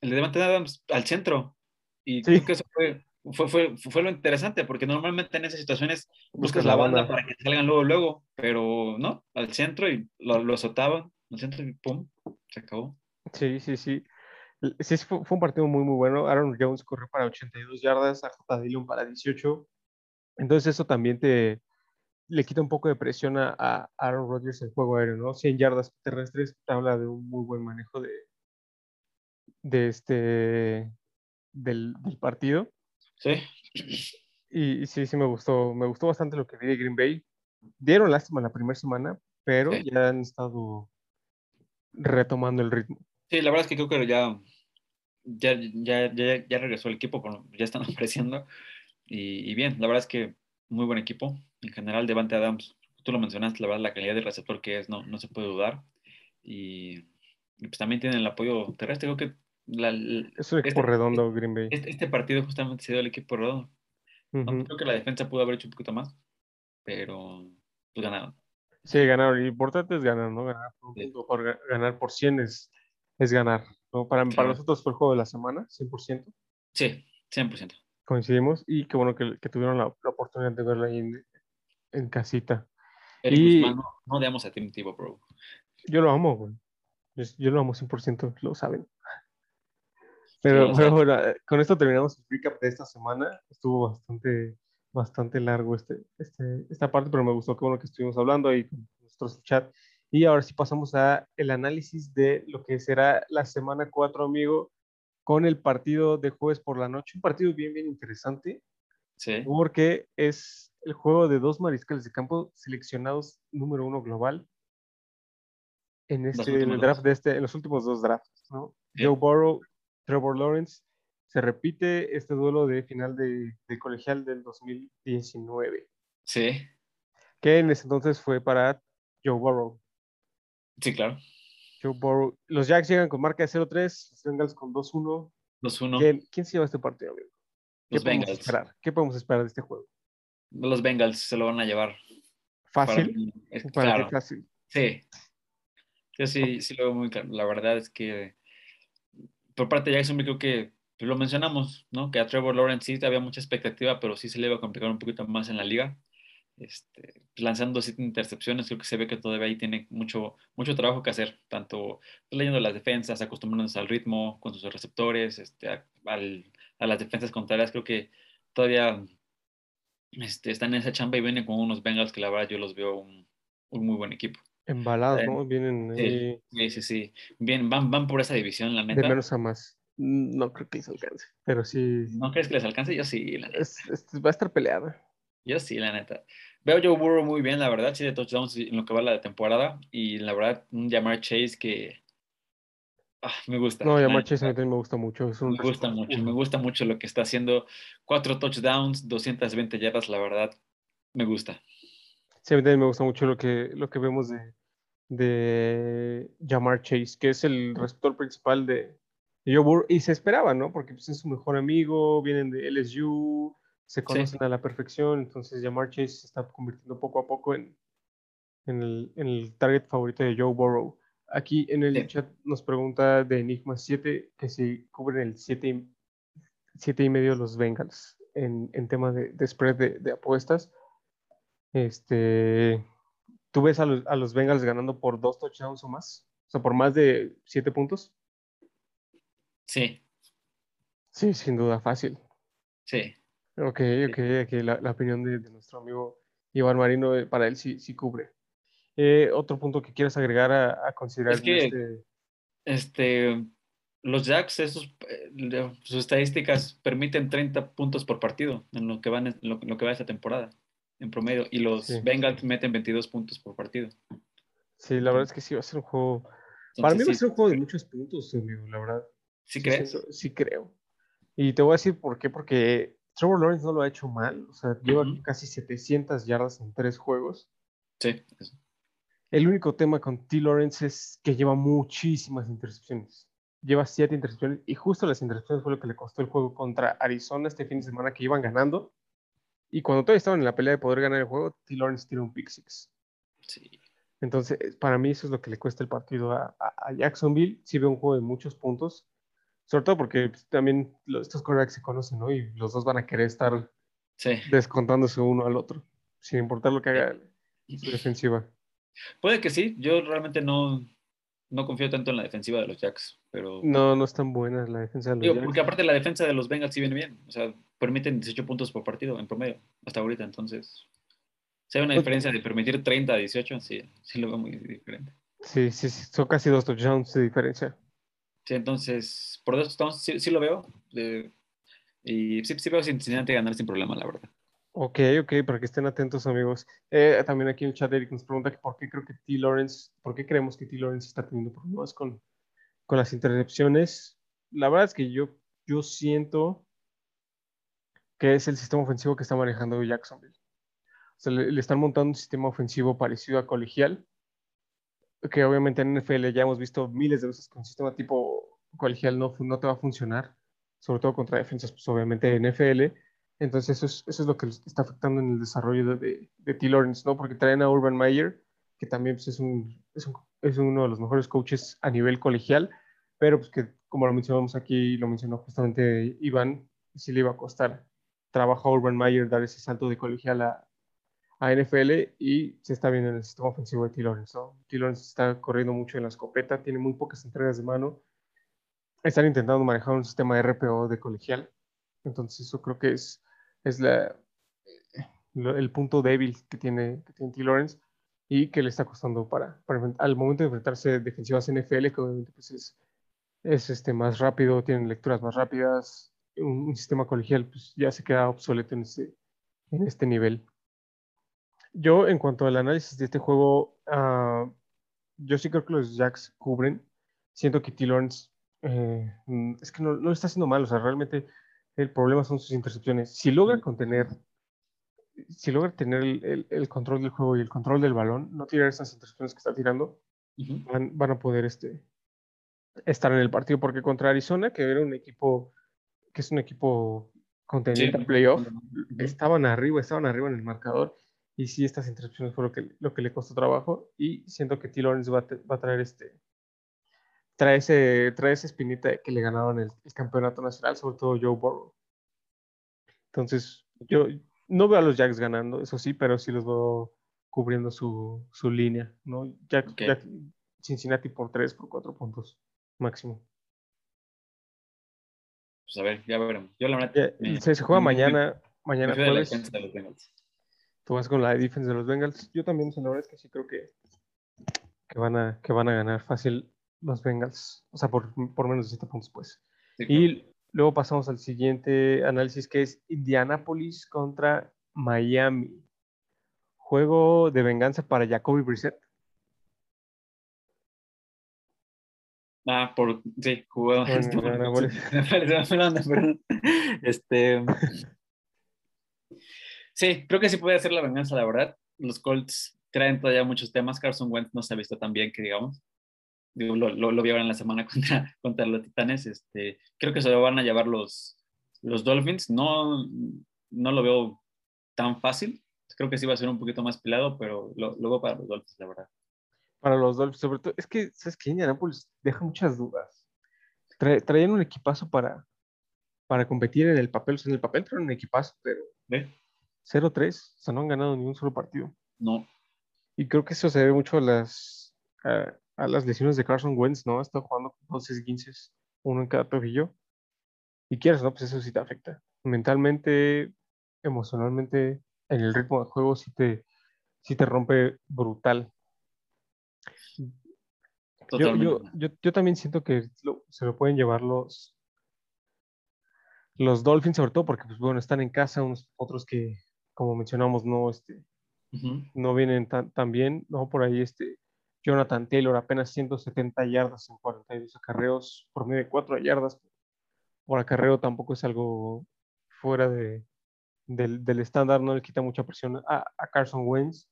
el de Devante Adams al centro. Y creo que eso fue, fue, fue, fue lo interesante, porque normalmente en esas situaciones buscas la banda para que salgan luego, luego, pero no, al centro y lo, lo azotaban, al centro y pum, se acabó. Sí, sí, sí. Sí, fue, fue un partido muy, muy bueno. Aaron Jones corrió para 82 yardas, a J. Dillon para 18. Entonces eso también te le quita un poco de presión a, a Aaron Rodgers en juego aéreo, ¿no? 100 yardas terrestres te habla de un muy buen manejo de, de este del, del partido. Sí, Y, y sí, sí me gustó, me gustó bastante lo que vi de Green Bay. Dieron lástima la primera semana, pero Sí. ya han estado retomando el ritmo. sí, la verdad es que creo que ya, ya, ya, ya, ya regresó el equipo, ya están ofreciendo. Y, y bien, la verdad es que muy buen equipo. En general, Devante Adams, tú lo mencionaste, la verdad, la calidad de receptor que es, no, no se puede dudar. Y, y pues también tienen el apoyo terrestre. Creo que la- el- Es un equipo Este- redondo, Green Bay. este, este partido justamente se dio al equipo redondo. ¿no? Ujú. Creo que la defensa pudo haber hecho un poquito más, pero pues ganaron. Sí, ganaron. Lo importante es ganar, ¿no? Ganar por Sí. por ganar por 100 es, es ganar. ¿no? Para, para Claro. nosotros fue el juego de la semana, 100%. Sí, 100%. Coincidimos y qué bueno que, que tuvieron la, la oportunidad de verlo ahí en, en casita. Eric Y- Guzmán, no, no odiamos a Tim Tebow, bro. Yo lo amo, güey. Yo, yo lo amo 100%, lo saben. Pero, saben. bueno, eh, con esto terminamos el recap de esta semana. Estuvo bastante, bastante largo este, este, esta parte, pero me gustó que bueno que estuvimos hablando ahí con nuestros chat. Y ahora sí pasamos a el análisis de lo que será la semana 4, amigo, con el partido de jueves por la noche. Un partido bien, bien interesante, Sí, porque es el juego de dos mariscales de campo seleccionados número uno global en Los este en el últimos draft dos. de este, en los últimos dos drafts, ¿no? Sí. Joe Burrow, Trevor Lawrence. Se repite este duelo de final de, de colegial del 2019, sí, que en ese entonces fue para Joe Burrow. sí, claro. Joe Burrow. Los Jacks llegan con marca de 0-3, los Bengals con 2-1. 2-1. ¿Quién, quién se lleva este partido, amigo? ¿Qué Los Bengals. esperar? ¿Qué podemos esperar de este juego? Los Bengals se lo van a llevar. ¿Fácil? mí, es- ¿Para claro. fácil? Sí. Yo sí, sí lo veo muy claro. La verdad es que por parte de Jacksonville creo que pues, lo mencionamos, ¿no? Que a Trevor Lawrence sí había mucha expectativa, pero sí se le iba a complicar un poquito más en la liga. Este, pues, lanzando siete intercepciones, creo que se ve que todavía ahí tiene mucho, mucho trabajo que hacer, tanto pues, leyendo las defensas, acostumbrándose al ritmo con sus receptores, este, a, al- a las defensas contrarias, creo que todavía este, están en esa chamba y vienen con unos Bengals que la verdad yo los veo un, un muy buen equipo. Embalados, Eh, ¿no? Vienen Sí, ahí sí, sí, sí. Bien, van, van por esa división, la de neta. menos a más. Mm, No creo que les alcance, pero sí. ¿No crees que les alcance? Yo sí, la neta. es- es- va a estar peleada. Yo sí, la neta. Veo a Joe Burrow muy bien, la verdad, sí, de touchdowns en lo que va la temporada. Y la verdad, un Jamar Chase que ah, me gusta. No, Yamar. Chase a mí me gusta mucho. Es un Me gusta mucho, me gusta mucho lo que está haciendo. Cuatro touchdowns, 220 yardas, la verdad, me gusta. Sí, a mí también me gusta mucho lo que, lo que vemos de, de Jamar Chase, que es el receptor principal de, de Joe Burrow. Y se esperaba, ¿no? Porque pues, es su mejor amigo, vienen de LSU, se conocen a la perfección. Entonces, Jamar Chase se está convirtiendo poco a poco en, en, el, en el target favorito de Joe Burrow. Aquí en el Sí. chat nos pregunta de Enigma 7 que si cubren el 7 y, siete y medio los Bengals en, en tema de, de spread de, de apuestas. Este, ¿Tú ves a los, a los Bengals ganando por dos touchdowns o más? O sea, por más de siete puntos. Sí, Sí, sin duda, fácil. sí. Ok, ok, aquí la, la opinión de, de nuestro amigo Iván Marino, eh, para él sí, sí cubre. Eh, otro punto que quieras agregar a, a considerar Es que- este- Este, los Jacks, esos, eh, sus estadísticas permiten 30 puntos por partido en lo que, van, en lo, en lo que va esta temporada, en promedio. Y los Sí. Bengals meten 22 puntos por partido. Sí, la verdad es que sí va a ser un juego. Para mí va a sí, ser un juego de muchos puntos, amigo, la verdad. ¿Sí Sí crees? siento- Sí, creo. Y te voy a decir por qué, porque Trevor Lawrence no lo ha hecho mal, o sea, lleva casi 700 yardas en tres juegos. Sí. El único tema con T. Lawrence es que lleva muchísimas intercepciones. Lleva siete intercepciones y justo las intercepciones fue lo que le costó el juego contra Arizona este fin de semana que iban ganando. Y cuando todavía estaban en la pelea de poder ganar el juego, T. Lawrence tira un pick six. sí. Entonces, para mí eso es lo que le cuesta el partido a, a- a Jacksonville. Sí veo un juego de muchos puntos, sobre todo porque pues, también los- estos quarterbacks se conocen, ¿no? Y los dos van a querer estar Sí. descontándose uno al otro, sin importar lo que haga su defensiva. Puede que sí. Yo realmente no, no confío tanto en la defensiva de los Jacks, pero... No, no es tan buena la defensa de los Digo, Jacks. porque aparte la defensa de los Bengals sí viene bien. O sea, permiten 18 puntos por partido en promedio hasta ahorita. Entonces, si hay una diferencia de permitir 30 a 18, sí, sí lo veo muy diferente. Sí, sí, sí, son casi dos touchdowns de diferencia. Sí, entonces, por eso estamos, sí, sí lo veo. eh, y sí, sí veo Cincinnati ganar sin problema, la verdad. Ok, ok, para que estén atentos, amigos. Eh, también aquí en el chat Eric nos pregunta que por qué creo que T. Lawrence, por qué creemos que T. Lawrence está teniendo problemas con, con las intercepciones. La verdad es que yo, yo siento que es el sistema ofensivo que está manejando Jacksonville. O sea, le, le están montando un sistema ofensivo parecido a colegial, que obviamente en NFL ya hemos visto miles de veces un sistema tipo colegial no, no te va a funcionar, sobre todo contra defensas, pues obviamente en NFL. Entonces eso es, eso es lo que está afectando en el desarrollo de, de, de T. Lawrence, ¿no? Porque traen a Urban Meyer, que también pues, es, un, es, un- es uno de los mejores coaches a nivel colegial, pero pues que como lo mencionamos aquí, lo mencionó justamente Iván, sí le iba a costar trabajo a Urban Meyer dar ese salto de colegial a, a NFL y se está viendo en el sistema ofensivo de T. Lawrence, ¿no? T. Lawrence está corriendo mucho en la escopeta, tiene muy pocas entregas de mano, están intentando manejar un sistema de RPO de colegial, entonces eso creo que es, es el punto débil que tiene, que tiene T. Lawrence y que le está costando para, para al momento de enfrentarse defensivas NFL, que obviamente pues es, es este, más rápido, tienen lecturas más rápidas, un, un sistema colegial pues ya se queda obsoleto en este, en este nivel. Yo, en cuanto al análisis de este juego, ah, yo sí creo que los Jacks cubren. Siento que T. Lawrence eh, mm, es que no, no lo está haciendo mal, o sea, realmente el problema son sus intercepciones. Si logra contener, si logra tener el, el- el control del juego y el control del balón, no tirar esas intercepciones que está tirando, van, van a poder este, estar en el partido, porque contra Arizona, que era un equipo, que es un equipo contendiente Sí. a playoff, estaban arriba, estaban arriba en el marcador. Y sí, estas intercepciones fue lo que, lo que le costó trabajo. Y siento que T. Lawrence va va a traer este. Trae, ese, trae esa espinita que le ganaron el, el campeonato nacional, sobre todo Joe Burrow. Entonces, yo no veo a los Jacks ganando, eso sí, pero sí los veo cubriendo su, su línea, ¿no? Jack- Cincinnati por 3, por 4 puntos máximo. Pues a ver, ya veremos. Yo la verdad. Ya, me- se, juega me- mañana, me mañana jueves. defensa de los Bengals. Tú vas con la defensa de los Bengals. Yo también, la verdad es que sí creo que, que, van, a, que van a ganar fácil los Bengals. O sea, por, por menos de 7 puntos, pues. Sí, claro. Y luego pasamos al siguiente análisis que es Indianapolis contra Miami. Juego de venganza para Jacoby Brissett. Ah, por. Sí, jugó. Bueno, este, perdón, perdón. Este. Sí, creo que sí puede ser la venganza, la verdad. Los Colts traen todavía muchos temas. Carson Wentz no se ha visto tan bien que digamos. Digo, lo, lo, lo vi ahora en la semana contra, contra los Titanes. Este, creo que se lo van a llevar los, los Dolphins. No, no lo veo tan fácil. Creo que sí va a ser un poquito más pelado, pero lo, lo veo para los Dolphins, la verdad. Para los Dolphins, sobre todo, es que, ¿sabes qué? Indianapolis deja muchas dudas. Trae- traían un equipazo para, para competir en el papel. O sea, en el papel traen un equipazo, pero ¿Ve? 0-3. O sea, no han ganado ni un solo partido. No. Y creo que eso se debe mucho a las, a, a las lesiones de Carson Wentz, ¿no? Está jugando con dos esguinces, uno en cada tobillo. Y quieres, ¿no? Pues eso sí te afecta. Mentalmente, emocionalmente, en el ritmo de juego sí te, sí te rompe brutal. Yo, yo, yo, yo también siento que lo- se lo pueden llevar los, los Dolphins, sobre todo porque, pues bueno, están en casa, unos otros que, como mencionamos, no, este, no vienen tan, tan bien, ¿no? Por ahí, este, Jonathan Taylor apenas 170 yardas en 42 acarreos, por medio de 4 yardas por acarreo tampoco es algo fuera de, del, del estándar, no le quita mucha presión a, a Carson Wentz.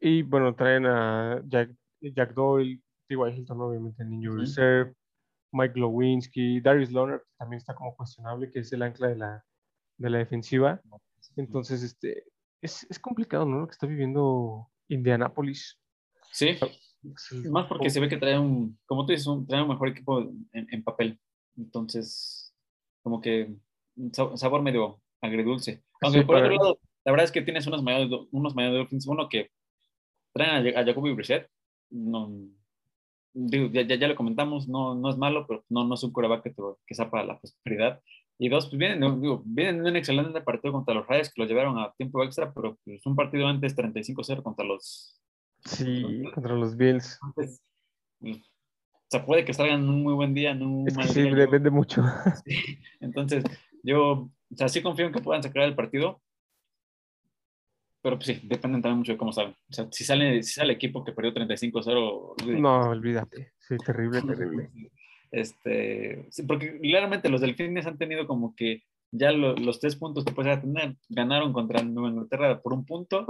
Y bueno, traen a Jack, Jack Doyle, T.Y. Hilton, obviamente en Injury Ujú. Reserve, Mike Lewinsky, Darius Loner, que también está como cuestionable, que es el ancla de la, de la defensiva. Entonces, este, es, es complicado, ¿no? Lo que está viviendo Indianapolis. Sí, Es el- más porque se ve que trae un, como tú dices, un, trae un mejor equipo en, en papel. Entonces, como que sabor medio agridulce. Aunque Sí, por otro lado, la verdad es que tienes unos mayores, unos mayores uno que traen a, a Jacoby Brissett. No, digo, ya, ya, ya lo comentamos, no, no es malo, pero no, no es un coreback que, te- que sea para la prosperidad. Y dos, pues vienen, digo, vienen de un excelente partido contra los Rays que los llevaron a tiempo extra, pero pues, un partido antes 35-0 contra los Sí, contra los Bills. entonces, pues, o sea, puede que salgan en un muy buen día, en un Es que mal sí, día. yo- depende mucho. Entonces, yo, o sea, sí confío en que puedan sacar el partido, pero pues sí, depende también mucho de cómo salgan. O sea, si sale, si sale el equipo que perdió 35-0, olvídate. No, olvídate. Sí, terrible, terrible. Este, porque claramente los delfines han tenido como que ya lo- los tres puntos que pueden tener, ganaron contra Nueva Inglaterra por un punto,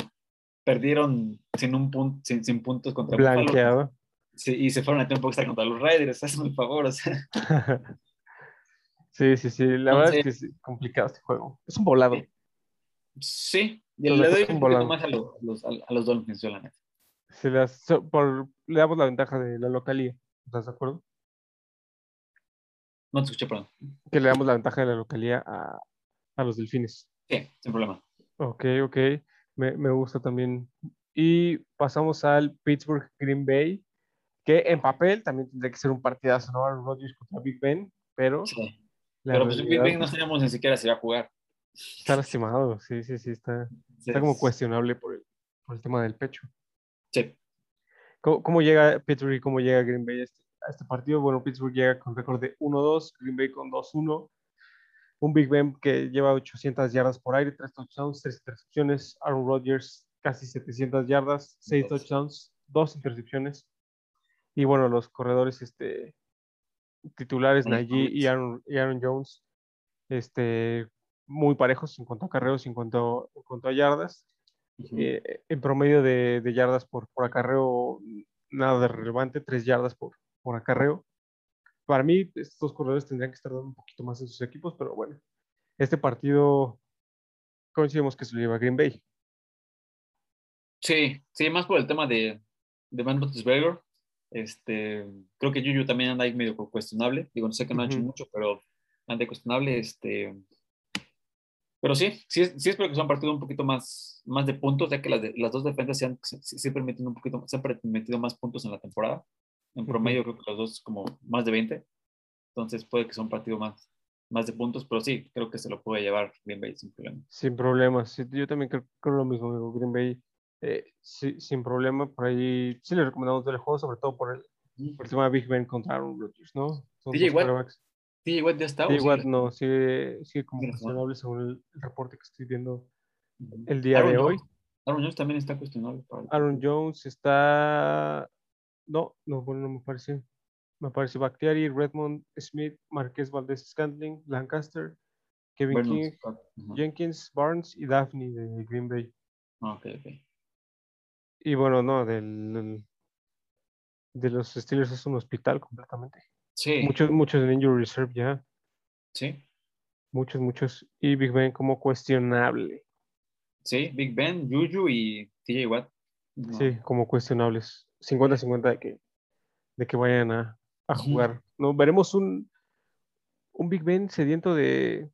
perdieron sin un punto, sin, sin puntos contra Buffalo. Blanqueado. Sí, y se fueron a tiempo extra contra los Raiders, hazme el favor, o sea. Sí, sí, sí. La verdad es que es complicado este juego. Es un volado. Sí, y le doy un poquito más a los, a los, a los Dolphins, yo la neta. Se las, so- por, le damos la ventaja de la localía. ¿Estás de acuerdo? No te escuché, perdón. Que le damos la ventaja de la localía a, a los delfines. Sí, sin problema. Ok, ok. Me, me gusta también. Y pasamos al Pittsburgh Green Bay, que en papel también tendría que ser un partidazo, ¿no? Aaron Rodgers contra Big Ben, pero Sí. la Pero pues Big realidad Ben no sabíamos ni siquiera si iba a jugar. está lastimado. Sí, sí, sí, está, Sí, está como cuestionable por el, por el tema del pecho. Sí. ¿Cómo, cómo llega Pittsburgh y cómo llega Green Bay a este, a este partido? Bueno, Pittsburgh llega con récord de 1-2, Green Bay con 2-1. Un Big Ben que lleva 800 yardas por aire, 3 touchdowns, 3 intercepciones. Aaron Rodgers casi 700 yardas, 6 Dos. touchdowns, 2 intercepciones. Y bueno, los corredores este, titulares, Najee y. Aaron, y Aaron Jones, este, muy parejos en cuanto a carreos, en cuanto, en cuanto a yardas. Eh, en promedio de, de yardas por, por acarreo, nada de relevante, 3 yardas por, por acarreo. Para mí, estos corredores tendrían que estar dando un poquito más en sus equipos, pero bueno, este partido coincidimos que se lo lleva Green Bay. Sí, sí, más por el tema de, de Ben Roethlisberger. Este, creo que Juju también anda ahí medio cuestionable. Digo, no sé que no ha hecho mucho, pero anda cuestionable. Este, pero sí, sí, sí espero que sea un partido un poquito más, más de puntos, ya que las, de- las dos defensas se han, se, se un poquito, se han permitido más puntos en la temporada. En promedio, creo que los dos como más de 20. Entonces puede que sea un partido más, más de puntos, pero sí, creo que se lo puede llevar Green Bay sin problema. Sin problemas. Sí, yo también creo, creo lo mismo, amigo. Green Bay, eh, sí, sin problema. Por ahí sí le recomendamos el juego, sobre todo por el, por el tema de Big Ben contra Aaron Rodgers, ¿no? Son DJ Watt. TJ Watt ya está. sigue? Watt no, sigue, sigue como cuestionable según el, el reporte que estoy viendo el día Aaron de Jones- hoy. Aaron Jones también está cuestionable. para Aaron. Jones está. No, no, bueno, no me parece. Me parece Bakhtiari, Redmond, Smith, Marqués Valdés Scantling, Lancaster, Kevin King. Jenkins, Barnes y Daphne de Green Bay. Ah, ok, ok. Y bueno, no, del, del- de los Steelers es un hospital completamente. Sí, Muchos, muchos en Injury Reserve ya. sí, Muchos, muchos. Y Big Ben como cuestionable. sí. Big Ben, Juju y TJ Watt. No. Sí, como cuestionables. 50-50 de que, de que vayan a, a jugar. ¿No? ¿Veremos un, un Big Ben sediento de,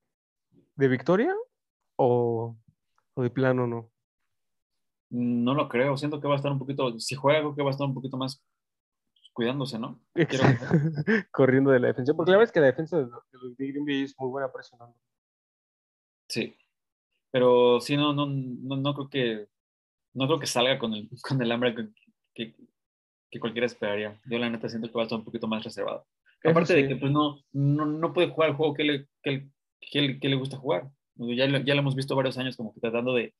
de victoria? O, o de plano no? No lo creo, siento que va a estar un poquito, si juega, creo que va a estar un poquito más cuidándose, ¿no? Quiero. Corriendo de la defensa. Porque la verdad es que la defensa de los de Green Bay es muy buena presionando. Sí. Pero sí, no, no, no, no creo que no creo que salga con el, con el hambre que, que, que cualquiera esperaría. Yo la neta siento que va a estar un poquito más reservado. Aparte sí. de que pues no, no, no puede jugar el juego que le, que, que le- que le gusta jugar. Ya, ya lo hemos visto varios años como que tratando de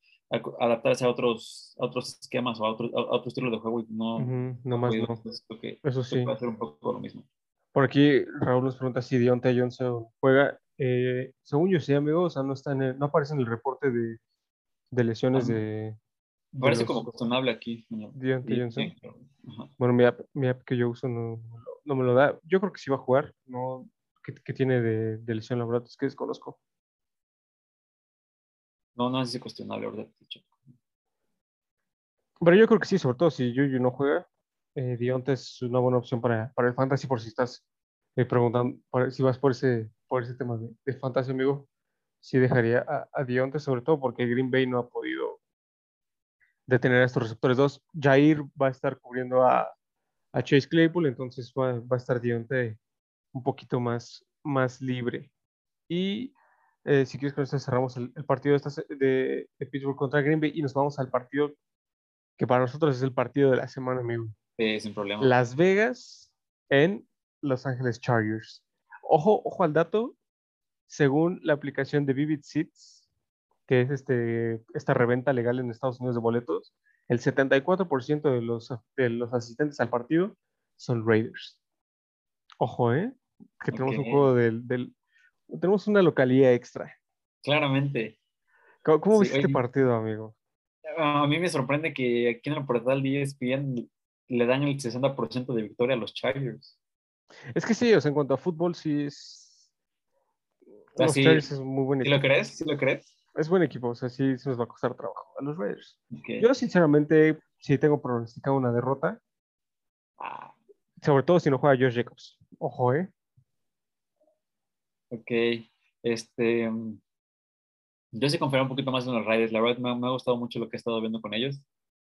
adaptarse a otros, a otros esquemas o a otro, a otro estilo de juego y no, Ujú, no más no. Que, Eso sí. va a ser un poco lo mismo. Por aquí Raúl nos pregunta si Deontay Johnson juega. Eh, según yo sí, amigo, o sea, no, está en el- no aparece en el reporte de, de lesiones Ah, de Parece los- como cuestionable aquí. Bueno, mi app, mi app que yo uso no, me lo da. Yo creo que sí va a jugar. No, ¿qué, qué tiene de, de lesión la verdad? Es que desconozco. No, no es cuestionable, ¿verdad? Pero yo creo que sí, sobre todo si Yuyu no juega, eh, Deontay es una buena opción para, para el fantasy por si estás eh, preguntando, si vas por ese, por ese tema de, de fantasy, amigo. Sí dejaría a, a Deontay, sobre todo porque Green Bay no ha podido detener a estos receptores dos. Jair va a estar cubriendo a, a Chase Claypool, entonces va, va a estar Deontay un poquito más, más libre. Y eh, si quieres con esto cerramos el, el partido de, esta de, de Pittsburgh contra Green Bay y nos vamos al partido que para nosotros es el partido de la semana, amigo. Sí, sin problema. Las Vegas en Los Ángeles Chargers. Ojo, ojo al dato. Según la aplicación de Vivid Seats, que es este, esta reventa legal en Estados Unidos de boletos, el 74% de los, de los asistentes al partido son Raiders. Ojo, ¿eh? Que tenemos un juego del, del- Tenemos una localidad extra. Claramente. ¿Cómo, cómo Sí, viste este partido, amigo? A mí me sorprende que aquí en el portal de ESPN le dan el 60% de victoria a los Chargers. Es que sí, o sea, en cuanto a fútbol, sí es. Los Chargers es muy buen ¿Sí lo crees? ¿Sí lo crees? Es buen equipo, o sea, sí, sí nos va a costar trabajo a los Raiders. Yo, sinceramente, sí tengo pronosticado una derrota, Ah, sobre todo si no juega Josh Jacobs. Ojo, ¿eh? ok. Este. Yo sí confiaría un poquito más en los Raiders. La verdad me, me ha gustado mucho lo que he estado viendo con ellos.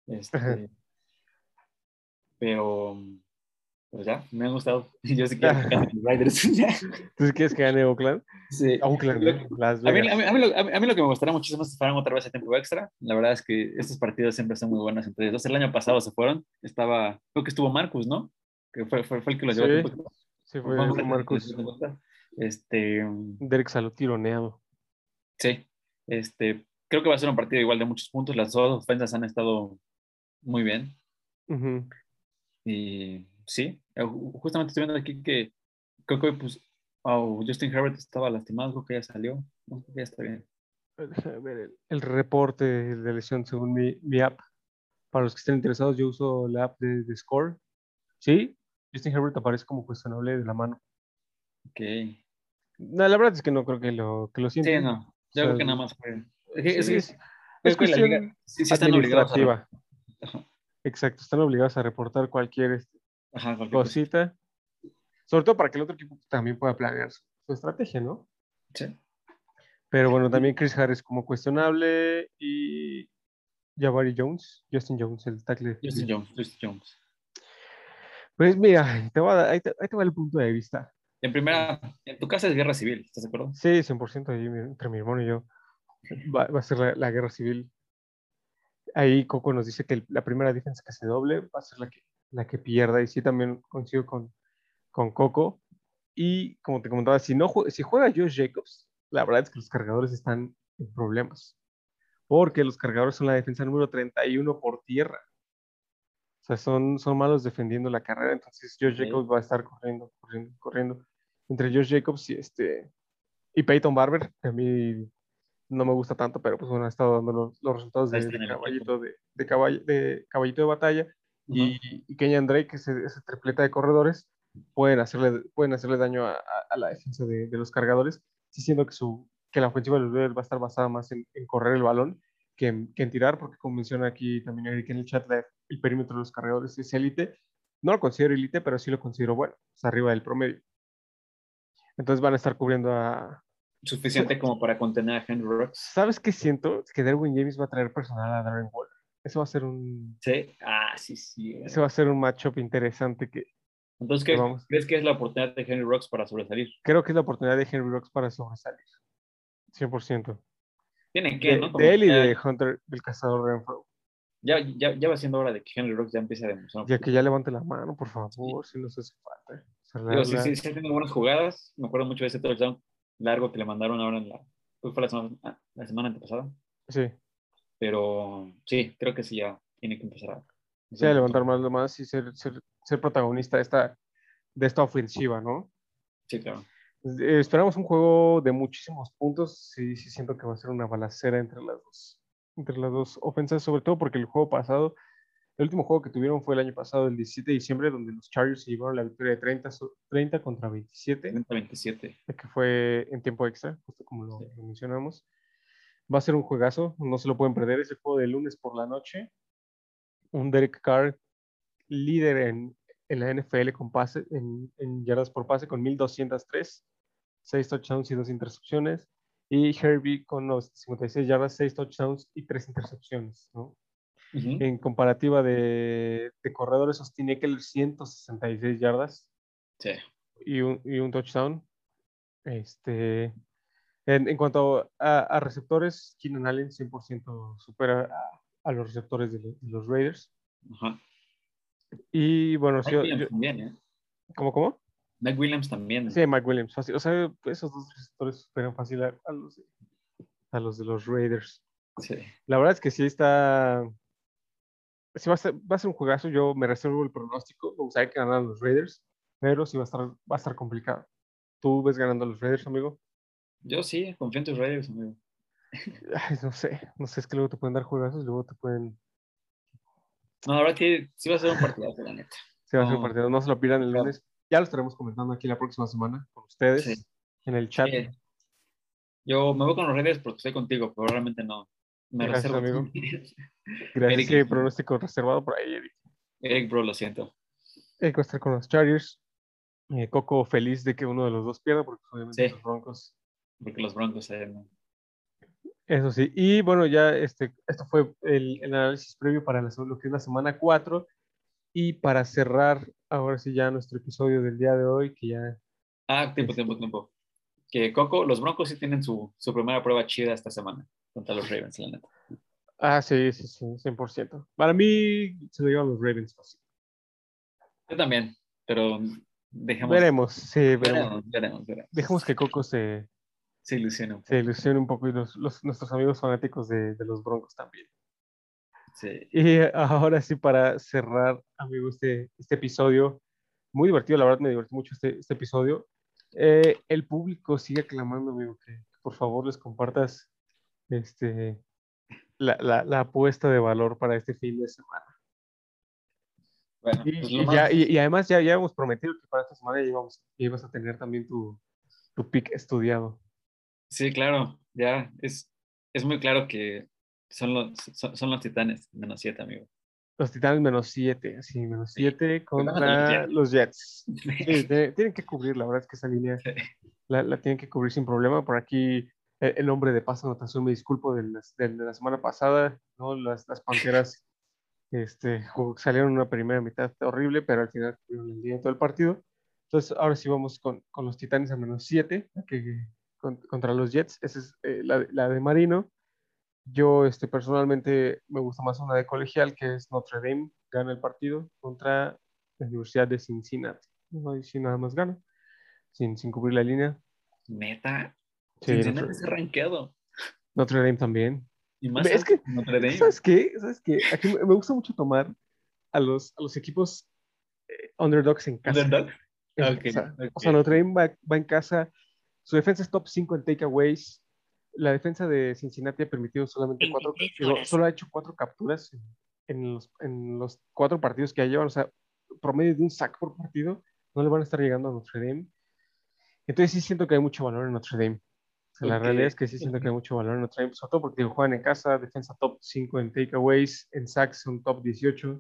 Este, pero. Pues ya, me han gustado. Yo sí quiero que. Ya. ¿Tú quieres que gane Oakland? Sí. Oakland, Lo- ¿eh? Las A mí, Vegas. a, mí, a mí lo, a mí- lo que me gustaría muchísimo es que fueran otra vez a tiempo extra. La verdad es que estos partidos siempre son muy buenos entre ellos. El año pasado se fueron. Estaba, creo que estuvo Marcus, ¿no? Que fue, fue, fue el que los llevó Sí. Sí, fue Marcus. Este, Derek Saló tironeado. sí, este, creo que va a ser un partido igual de muchos puntos. Las dos ofensas han estado muy bien. Ujú. Y sí, eh, ju- justamente estoy viendo aquí que creo que pues, oh, Justin Herbert estaba lastimado, creo que ya salió. No, ya está bien. Déjame ver el, el reporte de lesión según mi, mi app. Para los que estén interesados, yo uso la app de, de Score. Sí, Justin Herbert aparece como cuestionable de la mano. Ok. No, la verdad es que no creo que lo, que lo Sí, sienta. no. Yo O sea, creo que nada más fue. Es, Sí, es- cuestión liga sí, sí están obligados a. Exacto, están obligados a reportar cualquier este, ajá, cualquier cosa. cosita. Sobre todo para que el otro equipo también pueda planear su, su estrategia, ¿no? Sí. Pero bueno, también Chris Harris como cuestionable y Jabari Jones, Justin Jones, el tackle. Justin Jones, Justin Jones. Pues mira, te voy a dar- ahí, te, ahí te va el punto de vista. En primera, en tu casa es guerra civil, ¿estás de acuerdo? Sí, 100% ahí entre mi hermano y yo. Va, va a ser la, la guerra civil. Ahí Coco nos dice que el- la primera defensa que se doble va a ser la que, la que pierda. Y sí, también coincido con, con Coco. Y como te comentaba, si, no, si juega Josh Jacobs, la verdad es que los cargadores están en problemas. Porque los cargadores son la defensa número 31 por tierra. O sea, son, son malos defendiendo la carrera. Entonces Josh Ok. Jacobs va a estar corriendo, corriendo, corriendo. Entre Josh Jacobs y este y Peyton Barber, que a mí no me gusta tanto, pero pues bueno, ha estado dando los, los resultados de, de caballito de, de, caball- de caballito de batalla y, y Kenyan Drake, ese, ese tripleta de corredores, pueden hacerle, pueden hacerle daño a, a- a la defensa de, de los cargadores, sí siendo que, su, que la ofensiva de los Raiders va a estar basada más en, en correr el balón que en, que en tirar, porque como menciona aquí también Eric en el chat, la- el perímetro de los cargadores es élite. No lo considero élite, pero sí lo considero bueno, es arriba del promedio. Entonces van a estar cubriendo a, Suficiente como para contener a Henry Rocks. ¿Sabes qué siento? Que Derwin James va a traer personal a Darren Waller. Ese va a ser un, Sí. Ah, sí, sí. güey. ese va a ser un matchup interesante que Entonces, ¿qué. ¿crees que es la oportunidad de Henry Rocks para sobresalir? creo que es la oportunidad de Henry Rocks para sobresalir. 100%. Tiene que, De, ¿no? Como de él y de Hunter, del cazador Renfro. ya, ya, ya va siendo hora de que Henry Rocks ya empiece a demostrar. Ya que ya levante la mano, por favor, si nos hace falta. La- Digo, sí, sí, sí, ha tenido buenas jugadas. Me acuerdo mucho de ese touchdown largo que le mandaron ahora en la. fue la semana, ah, la semana antepasada. sí. Pero sí, creo que sí ya tiene que empezar a. Sí, a levantar más lo más y ser, ser, ser protagonista de esta, de esta ofensiva, ¿no? Sí, claro. Eh, esperamos un juego de muchísimos puntos. Sí, sí siento que va a ser una balacera entre las dos, entre las dos ofensas, sobre todo porque el juego pasado, el último juego que tuvieron fue el año pasado, el 17 de diciembre, donde los Chargers se llevaron la victoria de 30, so- 30 contra 27, 30-27. que fue en tiempo extra, justo como lo, Sí. lo mencionamos. Va a ser un juegazo, no se lo pueden perder. Ese juego de lunes por la noche. Un Derek Carr líder en, en la NFL con pase, en, en yardas por pase con 1203, 6 touchdowns y 2 intercepciones. Y Herbie con los 56 yardas, 6 touchdowns y 3 intercepciones. ¿no? Ujú. En comparativa de, de corredores, Austin Eckler 166 yardas Sí. y un, y un touchdown. Este, en, en cuanto a, a receptores, Keenan Allen 100% supera a, a los receptores de, lo- de los Raiders. Ajá. Y bueno, sí, Mike Williams yo- también, ¿eh? ¿cómo, cómo? Mike Williams también. Sí, Mike Williams, fácil. O sea, esos dos receptores superan fácil a, a los, de, a los de los Raiders. Sí. La verdad es que sí está. Sí va a ser, va a ser un juegazo. Yo me reservo el pronóstico. Me gustaría que ganaran los Raiders, pero sí va a estar, va a estar complicado. ¿Tú ves ganando a los Raiders, amigo? Yo sí, confío en tus Raiders, amigo. Ay, no sé, no sé, es que luego te pueden dar juegazos, luego te pueden. No, verdad que sí va a ser un partidazo, la neta. Se va a No. un partido, no se lo pidan el lunes. Ya lo estaremos comentando aquí la próxima semana con ustedes Sí. en el chat. Sí. Yo me voy con los Raiders porque estoy contigo, pero realmente no. Me Gracias, reservo. amigo. Gracias, Eric. sí, pronóstico reservado por ahí, Eric. Eric, bro, lo siento. Eric va a estar con los Chargers. Eh, Coco feliz de que uno de los dos pierda, porque obviamente Sí. los Broncos. Porque los Broncos eh, no. Eso sí. Y bueno, ya este, esto fue el, el análisis previo para la, lo que es la semana 4. Y para cerrar, ahora sí, ya nuestro episodio del día de hoy, que ya Ah, tiempo, tiempo, tiempo. Que Coco, los Broncos sí tienen su, su primera prueba chida esta semana contra los Ravens, la neta. Ah, sí, sí, sí, 100%. Para mí se lo llevan los Ravens fácil. Yo también, pero dejemos. Veremos, sí, veremos. Veremos, veremos, veremos. Dejemos que Coco se, Se ilusiona un poco. se ilusione un poco y los, los- nuestros amigos fanáticos de, de los Broncos también. Sí. Y ahora sí, para cerrar, amigo, este, este episodio, muy divertido, la verdad me divertí mucho este, este episodio. Eh, el público sigue aclamando, amigo, que, que por favor les compartas este, la, la- la apuesta de valor para este fin de semana. Bueno, Y, pues y más- ya, y, y además ya, ya hemos prometido que para esta semana ya, íbamos, ya ibas a tener también tu, tu pick estudiado. Sí, claro, ya es, es muy claro que son los, son, son los titanes, menos siete, amigo. Los Titanes menos 7, sí, menos Sí. 7 van a contra tener los Jets. Sí, te- tienen que cubrir, la verdad es que esa línea Sí. la, la tienen que cubrir sin problema. Por aquí eh, el nombre de paso anotación, me disculpo de, las- de la semana pasada, ¿no? Las, las Panteras este, salieron una primera mitad horrible, pero al final tuvieron el día en todo el partido. Entonces, ahora sí vamos con, con los Titanes a menos 7 que, contra los Jets. Esa es eh, la, la de Marino. Yo este, personalmente me gusta más una de colegial, que es Notre Dame, gana el partido contra la Universidad de Cincinnati. No, ahí sí nada más gana, sin, sin cubrir la línea. Neta, Sí, Cincinnati Notre, está rankeado. Notre Dame también. Y más Es que- Notre Dame. ¿Sabes qué? ¿Sabes qué? Aquí me gusta mucho tomar a los, a los equipos eh, underdogs en casa. Underdog. en Ok, casa. O sea, Notre Dame va, va en casa. Su defensa es top 5 en takeaways. La defensa de Cincinnati ha permitido solamente cuatro, digo, solo ha hecho cuatro capturas en, en los, en los cuatro partidos que ya llevan. O sea, promedio de un sack por partido. No le van a estar llegando a Notre Dame. Entonces sí siento que hay mucho valor en Notre Dame. O sea, La realidad es que sí siento que hay mucho valor en Notre Dame, sobre todo porque juegan en casa, defensa top 5 en takeaways, en sacks son top 18.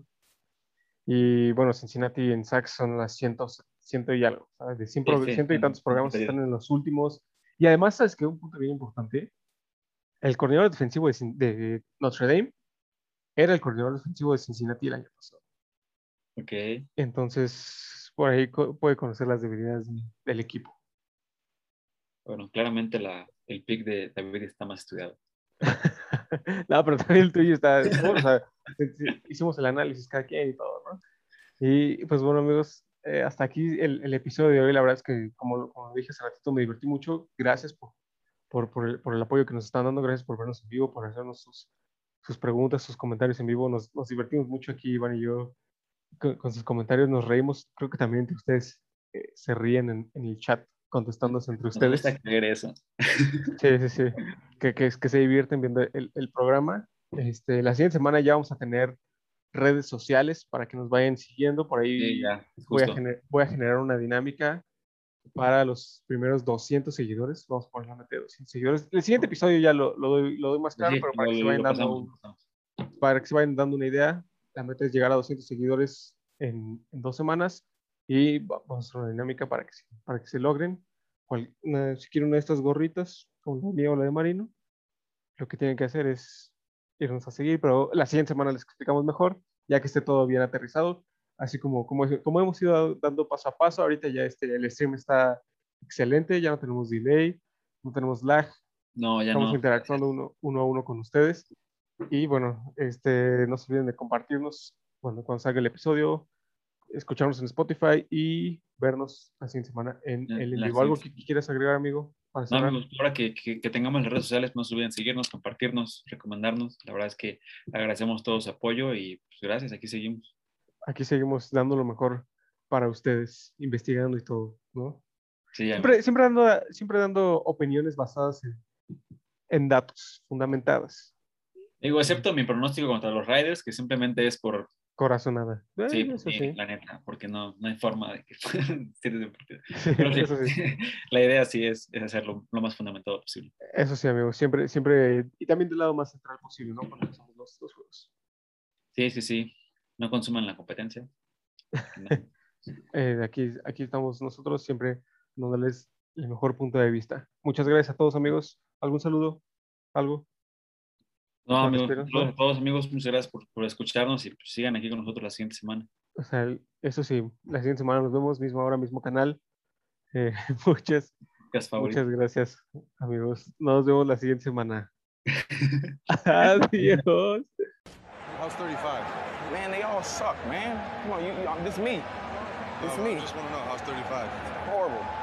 Y bueno, Cincinnati en sacks son las 100, 100 y algo, ¿sabes? De 100, Sí, sí, ciento y tantos programas sí. están en los últimos. Y además, ¿sabes qué? Un punto bien importante. El coordinador defensivo de, de Notre Dame era el coordinador defensivo de Cincinnati el año pasado. Ok. Entonces, por ahí co- puede conocer las debilidades de- del equipo. Bueno, claramente la, el pick de David está más estudiado. no, pero también el tuyo está. bueno, o sea, hicimos el análisis cada quien y todo, ¿no? Y pues bueno, amigos, eh, hasta aquí el, el episodio de hoy. La verdad es que, como, como dije hace ratito, me divertí mucho. Gracias por, por, por, el, por el apoyo que nos están dando. Gracias por vernos en vivo, por hacernos sus, sus preguntas, sus comentarios en vivo. Nos, nos divertimos mucho aquí, Iván y yo, con, con sus comentarios. Nos reímos. Creo que también ustedes eh, se ríen en, en el chat contestándose entre ustedes. gusta creer eso. Sí, sí, sí. Que, que, que se divierten viendo el, el programa. Este, la siguiente semana ya vamos a tener redes sociales para que nos vayan siguiendo. Por ahí Sí, ya, voy, a voy a generar una dinámica para los primeros 200 seguidores. Vamos a poner la meta de 200 seguidores. El siguiente episodio ya lo, lo doy, lo doy más claro, Sí, pero para lo- que, se vayan dando para que se vayan dando una idea, la meta es llegar a 200 seguidores en, en dos semanas y va- vamos a hacer una dinámica para que, para que se logren. Cual- una- si quieren una de estas gorritas, como la mía o la de Marino, lo que tienen que hacer es irnos a seguir, pero la siguiente semana les explicamos mejor, ya que esté todo bien aterrizado, así como, como, como hemos ido dando paso a paso, ahorita ya este, el stream está excelente, ya no tenemos delay, no tenemos lag, No, ya estamos no. interactuando uno, uno a uno con ustedes. Y bueno, este, no se olviden de compartirnos cuando, cuando salga el episodio, escucharnos en Spotify y vernos la siguiente semana en el en vivo. ¿Algo que quieras agregar, amigo? No, amigos, ahora que, que- que tengamos las redes sociales, no se olviden seguirnos, compartirnos, recomendarnos. La verdad es que agradecemos todo su apoyo y pues, gracias, aquí seguimos. Aquí seguimos dando lo mejor para ustedes, investigando y todo, ¿no? Sí, Siempre, siempre, dando, siempre dando opiniones basadas en, en datos fundamentadas, digo, excepto mi pronóstico contra los Riders, que simplemente es por, corazonada. Eh, sí, eso sí, la neta, porque no, no hay forma de que. Sí, Pero sí, eso sí. la idea sí es, es hacerlo lo más fundamentado posible. Eso sí, amigo, siempre, siempre, y también del lado más central posible, ¿no? Cuando empezamos los, los juegos. Sí, sí, sí. No consuman la competencia. No. Eh, aquí, aquí estamos nosotros siempre dándoles el mejor punto de vista. Muchas gracias a todos, amigos. ¿Algún saludo? ¿Algo? No, amigos, todos amigos, muchas gracias por, por escucharnos y pues, sigan aquí con nosotros la siguiente semana. O sea, eso sí, la siguiente semana nos vemos, misma hora, mismo canal. Eh, muchas, muchas gracias, amigos. Nos vemos la siguiente semana. Adiós. How's 35? Man, they all suck, man. Come on, you, you, this me. This No, me. I just want to know how's 35. Horrible.